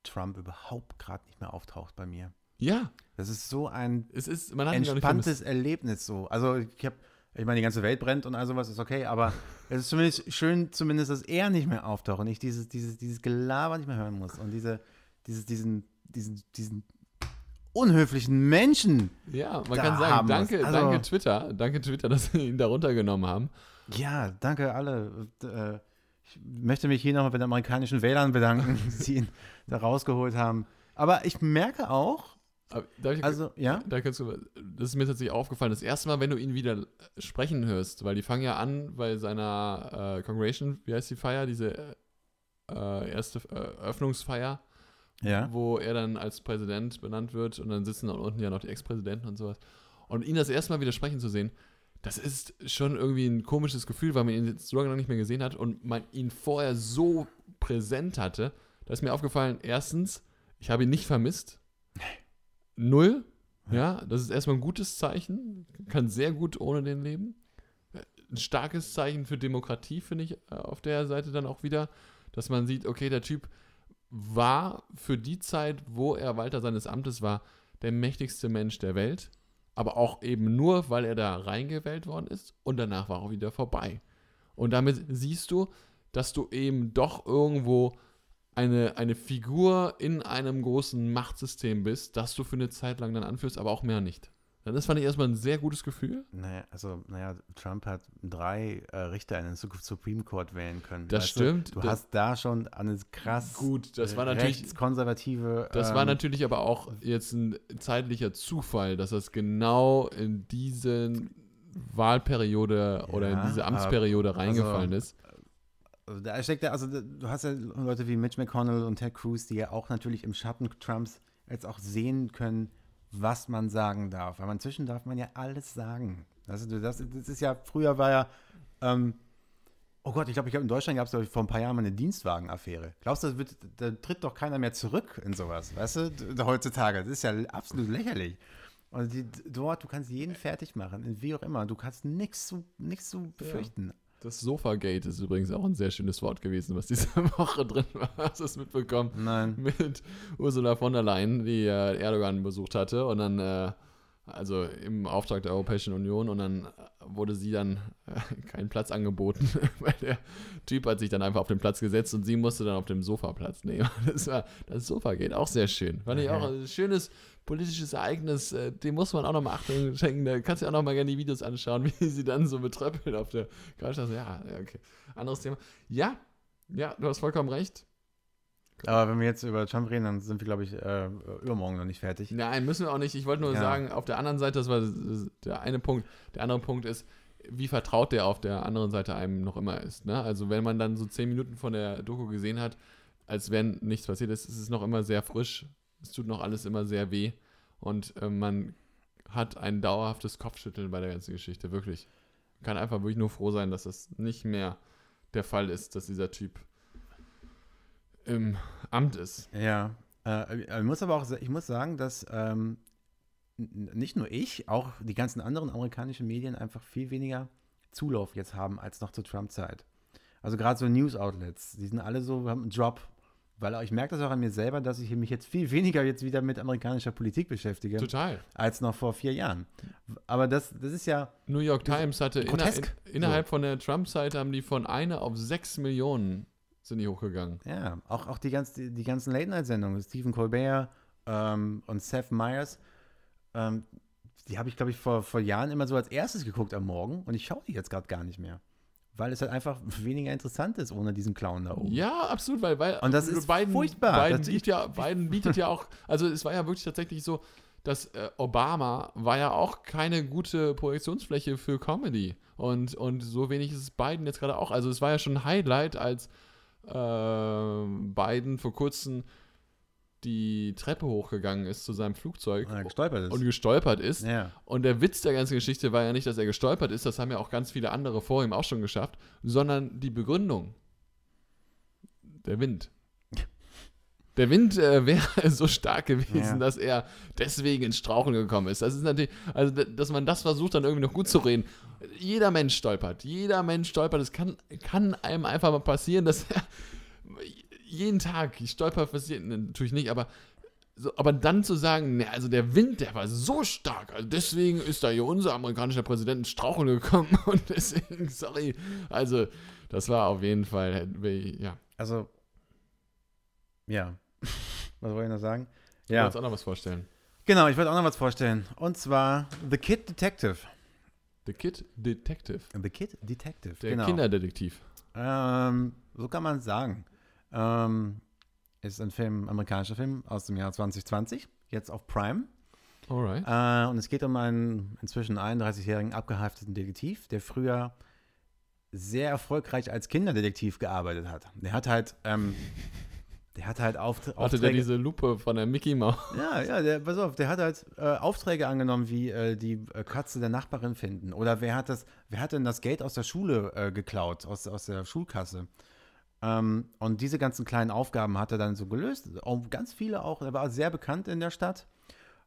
B: Trump überhaupt gerade nicht mehr auftaucht bei mir.
A: Ja.
B: Das ist so ein
A: es ist,
B: entspanntes Erlebnis so. Also ich habe, ich meine, die ganze Welt brennt und all sowas ist okay, aber es ist zumindest schön, zumindest, dass er nicht mehr auftaucht und ich dieses, dieses, dieses Gelaber nicht mehr hören muss und diese, dieses, diesen, diesen, diesen unhöflichen Menschen.
A: Ja, man kann sagen, danke, also, danke Twitter, danke Twitter, dass sie ihn da runtergenommen haben.
B: Ja, danke alle. Äh, ich möchte mich hier nochmal bei den amerikanischen Wählern bedanken, die sie ihn da rausgeholt haben. Aber ich merke auch,
A: ich, also, ja? Da kannst du, das ist mir tatsächlich aufgefallen. Das erste Mal, wenn du ihn wieder sprechen hörst, weil die fangen ja an bei seiner äh, Congregation, wie heißt die Feier, diese äh, erste äh, Eröffnungsfeier
B: ja.
A: wo er dann als Präsident benannt wird und dann sitzen da unten ja noch die Ex-Präsidenten und sowas. Und ihn das erste Mal wieder sprechen zu sehen, das ist schon irgendwie ein komisches Gefühl, weil man ihn jetzt so lange nicht mehr gesehen hat und man ihn vorher so präsent hatte. Da ist mir aufgefallen, erstens, ich habe ihn nicht vermisst. Null. Ja, das ist erstmal ein gutes Zeichen. Kann sehr gut ohne den leben. Ein starkes Zeichen für Demokratie, finde ich, äh, auf der Seite dann auch wieder, dass man sieht, okay, der Typ war für die Zeit, wo er Walter seines Amtes war, der mächtigste Mensch der Welt. Aber auch eben nur, weil er da reingewählt worden ist und danach war er wieder vorbei. Und damit siehst du, dass du eben doch irgendwo eine, eine Figur in einem großen Machtsystem bist, das du für eine Zeit lang dann anführst, aber auch mehr nicht. Das fand ich erstmal ein sehr gutes Gefühl.
B: Naja, also, naja, Trump hat drei äh, Richter in den Supreme Court wählen können.
A: Das stimmt.
B: Du, du hast da schon eine krass
A: gut, das war natürlich
B: konservative.
A: Das ähm, war natürlich aber auch jetzt ein zeitlicher Zufall, dass das genau in diese Wahlperiode oder ja, in diese Amtsperiode also, reingefallen also, ist.
B: Da steckt ja, also du hast ja Leute wie Mitch McConnell und Ted Cruz, die ja auch natürlich im Schatten Trumps jetzt auch sehen können, was man sagen darf. Weil inzwischen darf man ja alles sagen. Also das, das ist ja, früher war ja, ähm, oh Gott, ich glaube, ich glaube, in Deutschland gab es vor ein paar Jahren mal eine Dienstwagenaffäre. Glaubst du, wird, da tritt doch keiner mehr zurück in sowas, weißt du, heutzutage. Das ist ja absolut lächerlich. Und die, dort, du kannst jeden fertig machen, wie auch immer. Du kannst nichts zu, zu befürchten. Ja.
A: Das Sofagate ist übrigens auch ein sehr schönes Wort gewesen, was diese Woche drin war. Hast du es mitbekommen?
B: Nein.
A: Mit Ursula von der Leyen, die äh, Erdogan besucht hatte und dann äh, Also im Auftrag der Europäischen Union und dann wurde sie dann äh, keinen Platz angeboten, weil der Typ hat sich dann einfach auf den Platz gesetzt und sie musste dann auf dem Sofa Platz nehmen. Das, war, das Sofa geht auch sehr schön. Fand ich auch ein schönes politisches Ereignis, äh, dem muss man auch nochmal Achtung schenken. Da kannst du auch nochmal gerne die Videos anschauen, wie sie dann so betröppeln auf der Couch. Ja, okay. Anderes Thema. Ja, ja, du hast vollkommen recht.
B: Aber wenn wir jetzt über Trump reden, dann sind wir, glaube ich, äh, übermorgen noch nicht fertig.
A: Nein, müssen wir auch nicht. Ich wollte nur ja. sagen, auf der anderen Seite, das war der eine Punkt. Der andere Punkt ist, wie vertraut der auf der anderen Seite einem noch immer ist. Ne? Also wenn man dann so zehn Minuten von der Doku gesehen hat, als wenn nichts passiert ist, ist es noch immer sehr frisch. Es tut noch alles immer sehr weh. Und äh, man hat ein dauerhaftes Kopfschütteln bei der ganzen Geschichte, wirklich. Kann einfach wirklich nur froh sein, dass das nicht mehr der Fall ist, dass dieser Typ im Amt ist.
B: Ja. Äh, ich muss aber auch, ich muss sagen, dass ähm, nicht nur ich, auch die ganzen anderen amerikanischen Medien einfach viel weniger Zulauf jetzt haben als noch zur Trump-Zeit. Also gerade so News-Outlets, die sind alle so, haben einen Drop. Weil ich merke das auch an mir selber, dass ich mich jetzt viel weniger jetzt wieder mit amerikanischer Politik beschäftige.
A: Total.
B: Als noch vor vier Jahren. Aber das, das ist ja.
A: New York Times hatte inner, in, innerhalb so. von der Trump-Seite haben die von einer auf sechs Millionen sind die hochgegangen.
B: Ja, auch, auch die, ganz, die, die ganzen Late-Night-Sendungen, Stephen Colbert ähm, und Seth Meyers, ähm, die habe ich, glaube ich, vor, vor Jahren immer so als erstes geguckt am Morgen und ich schaue die jetzt gerade gar nicht mehr. Weil es halt einfach weniger interessant ist ohne diesen Clown da oben.
A: Ja, absolut, weil, weil
B: und das ist Biden, furchtbar.
A: Biden, bietet ja, Biden bietet ja auch, also es war ja wirklich tatsächlich so, dass äh, Obama war ja auch keine gute Projektionsfläche für Comedy. Und, und so wenig ist es Biden jetzt gerade auch. Also es war ja schon ein Highlight, als äh, Biden vor kurzem die Treppe hochgegangen ist zu seinem Flugzeug
B: und gestolpert ist.
A: Und, gestolpert ist.
B: Ja.
A: und der Witz der ganzen Geschichte war ja nicht, dass er gestolpert ist, das haben ja auch ganz viele andere vor ihm auch schon geschafft, sondern die Begründung. Der Wind. Der Wind äh, wäre so stark gewesen, ja. dass er deswegen ins Straucheln gekommen ist. Das ist natürlich, also dass man das versucht, dann irgendwie noch gut zu reden. Jeder Mensch stolpert. Jeder Mensch stolpert. Es kann, kann einem einfach mal passieren, dass er jeden Tag, ich stolper passiert natürlich nicht, aber so, aber dann zu sagen, ne, also der Wind, der war so stark, also deswegen ist da hier unser amerikanischer Präsident ins Straucheln gekommen und deswegen, sorry, also das war auf jeden Fall, ja.
B: Also, ja, was wollte ich noch sagen?
A: Ja. Du wolltest auch noch was vorstellen.
B: Genau, ich wollte auch noch was vorstellen. Und zwar The Kid Detective.
A: The Kid Detective.
B: The Kid Detective.
A: Der genau. Kinderdetektiv.
B: Ähm, so kann man es sagen. Ähm, ist ein Film, amerikanischer Film aus dem Jahr 2020, jetzt auf Prime.
A: Alright.
B: Äh, und es geht um einen inzwischen 31-jährigen abgehafteten Detektiv, der früher sehr erfolgreich als Kinderdetektiv gearbeitet hat. Der hat halt, ähm, der hat halt Auft Hatte Aufträge.
A: der diese Lupe von der Mickey Mouse?
B: Ja, ja, der, pass auf, der hat halt äh, Aufträge angenommen, wie äh, die äh, Katze der Nachbarin finden. Oder wer hat das, wer hat denn das Geld aus der Schule äh, geklaut, aus, aus der Schulkasse? Ähm, und diese ganzen kleinen Aufgaben hat er dann so gelöst. Und ganz viele auch. Er war sehr bekannt in der Stadt.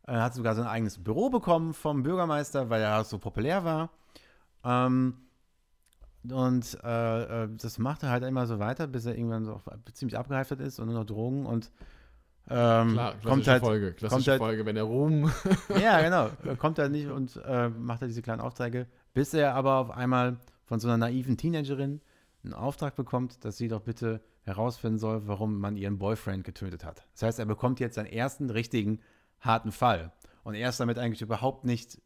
B: Er hat sogar sein eigenes Büro bekommen vom Bürgermeister, weil er so populär war. Ähm, und äh, äh, das macht er halt immer so weiter, bis er irgendwann so ziemlich abgeheftet ist und nur noch Drogen und ähm, Klar, kommt halt,
A: Folge, klassische kommt halt, Folge, wenn er Ruhm.
B: ja, genau. Kommt halt nicht und äh, macht halt diese kleinen Aufträge, bis er aber auf einmal von so einer naiven Teenagerin einen Auftrag bekommt, dass sie doch bitte herausfinden soll, warum man ihren Boyfriend getötet hat. Das heißt, er bekommt jetzt seinen ersten richtigen harten Fall. Und er ist damit eigentlich überhaupt nicht.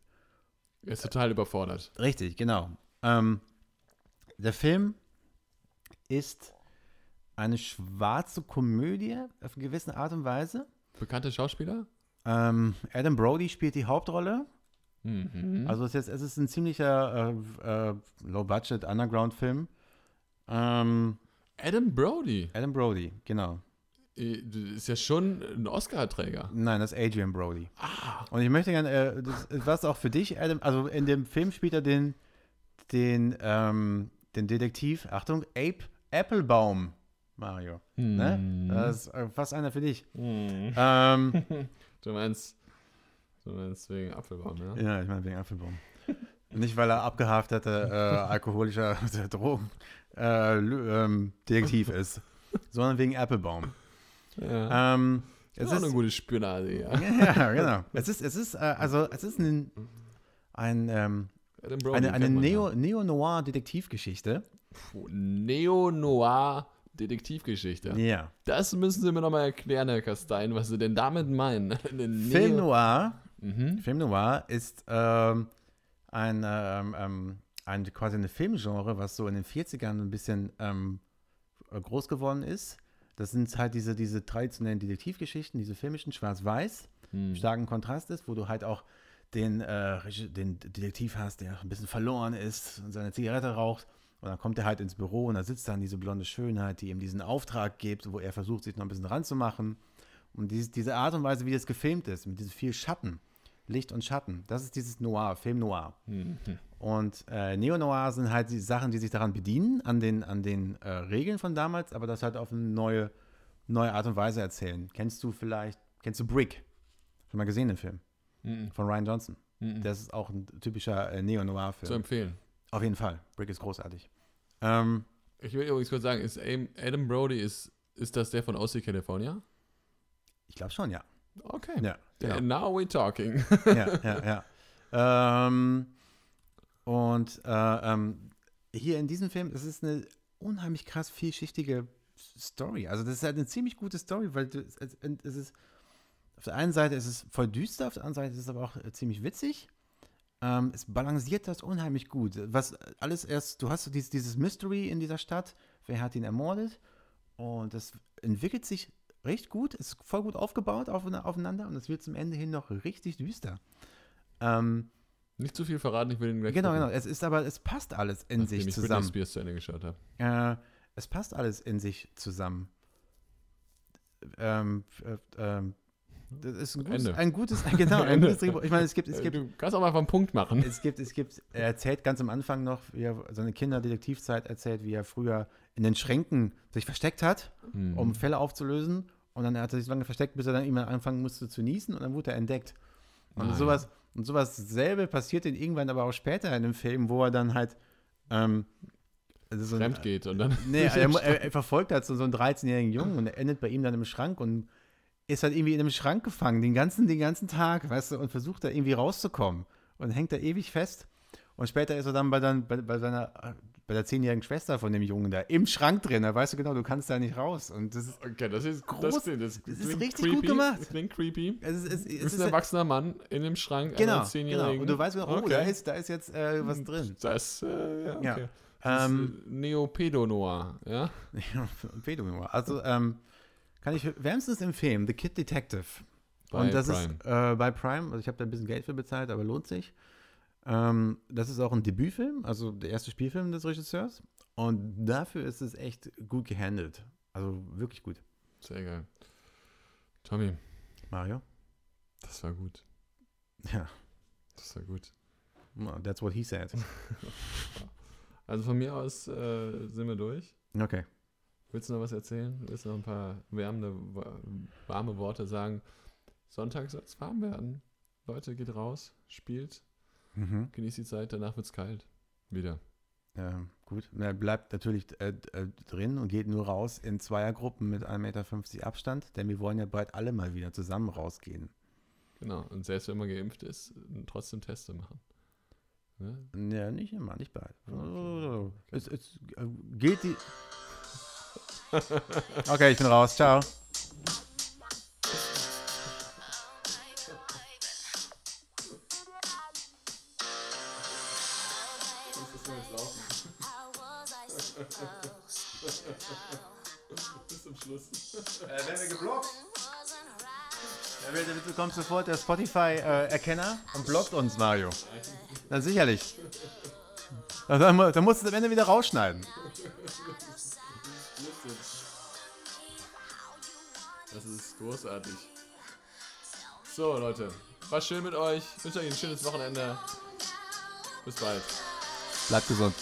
A: Er ist total überfordert.
B: Richtig, genau. Ähm, der Film ist eine schwarze Komödie auf eine gewisse Art und Weise.
A: Bekannte Schauspieler?
B: Ähm, Adam Brody spielt die Hauptrolle.
A: Mhm.
B: Also es ist, es ist ein ziemlicher äh, äh, Low-Budget-Underground-Film. Ähm,
A: Adam Brody.
B: Adam Brody, genau.
A: Äh, ist ja schon ein Oscar-Träger.
B: Nein, das ist Adrian Brody.
A: Ah.
B: Und ich möchte gerne, äh, das, was auch für dich, Adam, also in dem Film spielt er den, den, ähm, den Detektiv, Achtung, Ape Applebaum, Mario. Mm. Ne? Hm. Das ist äh, fast einer für dich.
A: Mm.
B: Ähm,
A: du meinst, du meinst wegen Apfelbaum, ja?
B: Ja, ich meine wegen Apfelbaum. Nicht, weil er abgehafteter äh, alkoholischer Drogen äh, ähm, Detektiv ist, sondern wegen Applebaum.
A: Ja.
B: Ähm, Es
A: auch
B: ist,
A: eine gute Spionage, ja.
B: ja, genau. Es ist, es ist, äh, also, es ist ein, ein, ähm,
A: Adam Brody
B: eine, eine
A: man
B: Neo- Neo-Noir-Detektivgeschichte.
A: Puh, Neo-Noir-Detektivgeschichte.
B: Ja.
A: Das müssen Sie mir nochmal erklären, Herr Kastein, was Sie denn damit meinen. Eine
B: Film Noir,
A: Mhm.
B: Film Noir ist ähm, ein, ähm, ähm, ein, quasi eine Filmgenre, was so in den 40ern ein bisschen ähm, groß geworden ist. Das sind halt diese, diese traditionellen Detektivgeschichten, diese filmischen Schwarz-Weiß,
A: Hm.
B: starken Kontrast ist, wo du halt auch den, äh, den Detektiv hast, der ein bisschen verloren ist und seine Zigarette raucht. Und dann kommt er halt ins Büro und da sitzt dann diese blonde Schönheit, die ihm diesen Auftrag gibt, wo er versucht, sich noch ein bisschen ranzumachen. Und dieses, diese Art und Weise, wie das gefilmt ist, mit diesem viel Schatten, Licht und Schatten, das ist dieses Noir, Film Noir.
A: Mhm.
B: Und äh, Neo-Noir sind halt die Sachen, die sich daran bedienen, an den, an den äh, Regeln von damals, aber das halt auf eine neue, neue Art und Weise erzählen. Kennst du vielleicht, kennst du Brick? Schon mal gesehen den Film?
A: Mhm.
B: Von Ryan Johnson.
A: Mhm.
B: Das ist auch ein typischer äh, Neo-Noir-Film.
A: Zu empfehlen.
B: Auf jeden Fall. Brick ist großartig. Ähm,
A: Ich will übrigens kurz sagen, ist Am- Adam Brody, ist, ist das der von OC California?
B: ich glaube schon, ja.
A: Okay.
B: Ja, genau.
A: Now we talking.
B: ja, ja, ja. Ähm, und äh, ähm, hier in diesem Film, es ist eine unheimlich krass vielschichtige Story. Also das ist halt eine ziemlich gute Story, weil du, es es ist auf der einen Seite ist es voll düster, auf der anderen Seite ist es aber auch äh, ziemlich witzig. Ähm, es balanciert das unheimlich gut. Was alles erst, du hast so dieses, dieses Mystery in dieser Stadt, wer hat ihn ermordet? Und das entwickelt sich recht gut, ist voll gut aufgebaut aufeinander und es wird zum Ende hin noch richtig düster. Ähm,
A: Nicht zu viel verraten, ich will den gleich
B: genau,
A: gucken,
B: genau. Es ist aber, es passt alles in
A: nachdem
B: sich
A: ich
B: zusammen.
A: Spears zu Ende geschaut habe.
B: Äh, es passt alles in sich zusammen. Ähm, äh, ähm, das ist ein gutes,
A: Ende.
B: ein gutes, genau, ein gutes Drehbuch. Ich meine, es gibt, es
A: Äh,
B: gibt,
A: du kannst auch mal vom Punkt machen.
B: es gibt, es gibt, er erzählt ganz am Anfang noch, wie er seine Kinderdetektivzeit erzählt, wie er früher in den Schränken sich versteckt hat,
A: Mhm.
B: um Fälle aufzulösen. Und dann hat er sich so lange versteckt, bis er dann irgendwann anfangen musste zu niesen und dann wurde er entdeckt. Und
A: Ah,
B: sowas, und sowas selbe passiert dann irgendwann aber auch später in dem Film, wo er dann halt ähm, also so ein-
A: Fremd geht und dann.
B: Nee, er, er, er verfolgt halt so, so einen 13-jährigen Jungen und er endet bei ihm dann im Schrank und ist halt irgendwie in einem Schrank gefangen, den ganzen, den ganzen Tag, weißt du, und versucht da irgendwie rauszukommen und hängt da ewig fest. Und später ist er dann bei, dann, bei, bei seiner, bei der zehnjährigen Schwester von dem Jungen da im Schrank drin, da weißt du genau, du kannst da nicht raus. Und das ist,
A: Okay, das ist
B: Groß-
A: Das, klingt- das,
B: das ist richtig
A: creepy.
B: gut gemacht.
A: Das klingt creepy.
B: es ist, es, es
A: ist ein erwachsener Mann in dem Schrank
B: genau,
A: einer
B: genau.
A: Zehnjährigen.
B: Und du weißt genau, oh,
A: okay.
B: da, ist, da ist jetzt äh, was drin.
A: Das, äh, ja,
B: Ja.
A: okay. Das
B: Ähm,
A: ist, äh, Neopedo-Noir, ja?
B: Ja, Pedonummer. Also, ähm, kann ich wärmstens empfehlen, The Kid Detective.
A: Bei
B: und das
A: Prime.
B: ist äh, bei Prime, also ich habe da ein bisschen Geld für bezahlt, aber lohnt sich. Ähm, das ist auch ein Debütfilm, also der erste Spielfilm des Regisseurs. Und dafür ist es echt gut gehandelt. Also wirklich gut.
A: Sehr geil. Tommy,
B: Mario?
A: das war gut.
B: Ja,
A: Das war gut.
B: that's what he said.
A: Also von mir aus äh, sind wir durch.
B: Okay.
A: Willst du noch was erzählen? Willst du noch ein paar wärmende, wa- warme Worte sagen? Sonntag soll es warm werden. Leute, geht raus, spielt,
B: Mhm.
A: genießt die Zeit, danach wird es kalt. Wieder.
B: Ähm, gut. Er bleibt natürlich äh, äh, drin und geht nur raus in Zweiergruppen mit 1,50 Meter Abstand, denn wir wollen ja bald alle mal wieder zusammen rausgehen.
A: Genau. Und selbst wenn man geimpft ist, trotzdem Teste machen. Ne?
B: Ja, nicht immer, nicht bald.
A: Okay.
B: Es, es äh, gilt die. Okay, ich bin raus. Ciao.
A: Bis zum Schluss.
B: Äh, werden wir geblockt? Sofort der Spotify-Erkenner und blockt uns, Mario. Dann sicherlich. Dann, dann, dann musst du es am Ende wieder rausschneiden.
A: Großartig. So, Leute. War schön mit euch. Ich wünsche euch ein schönes Wochenende. Bis bald.
B: Bleibt gesund.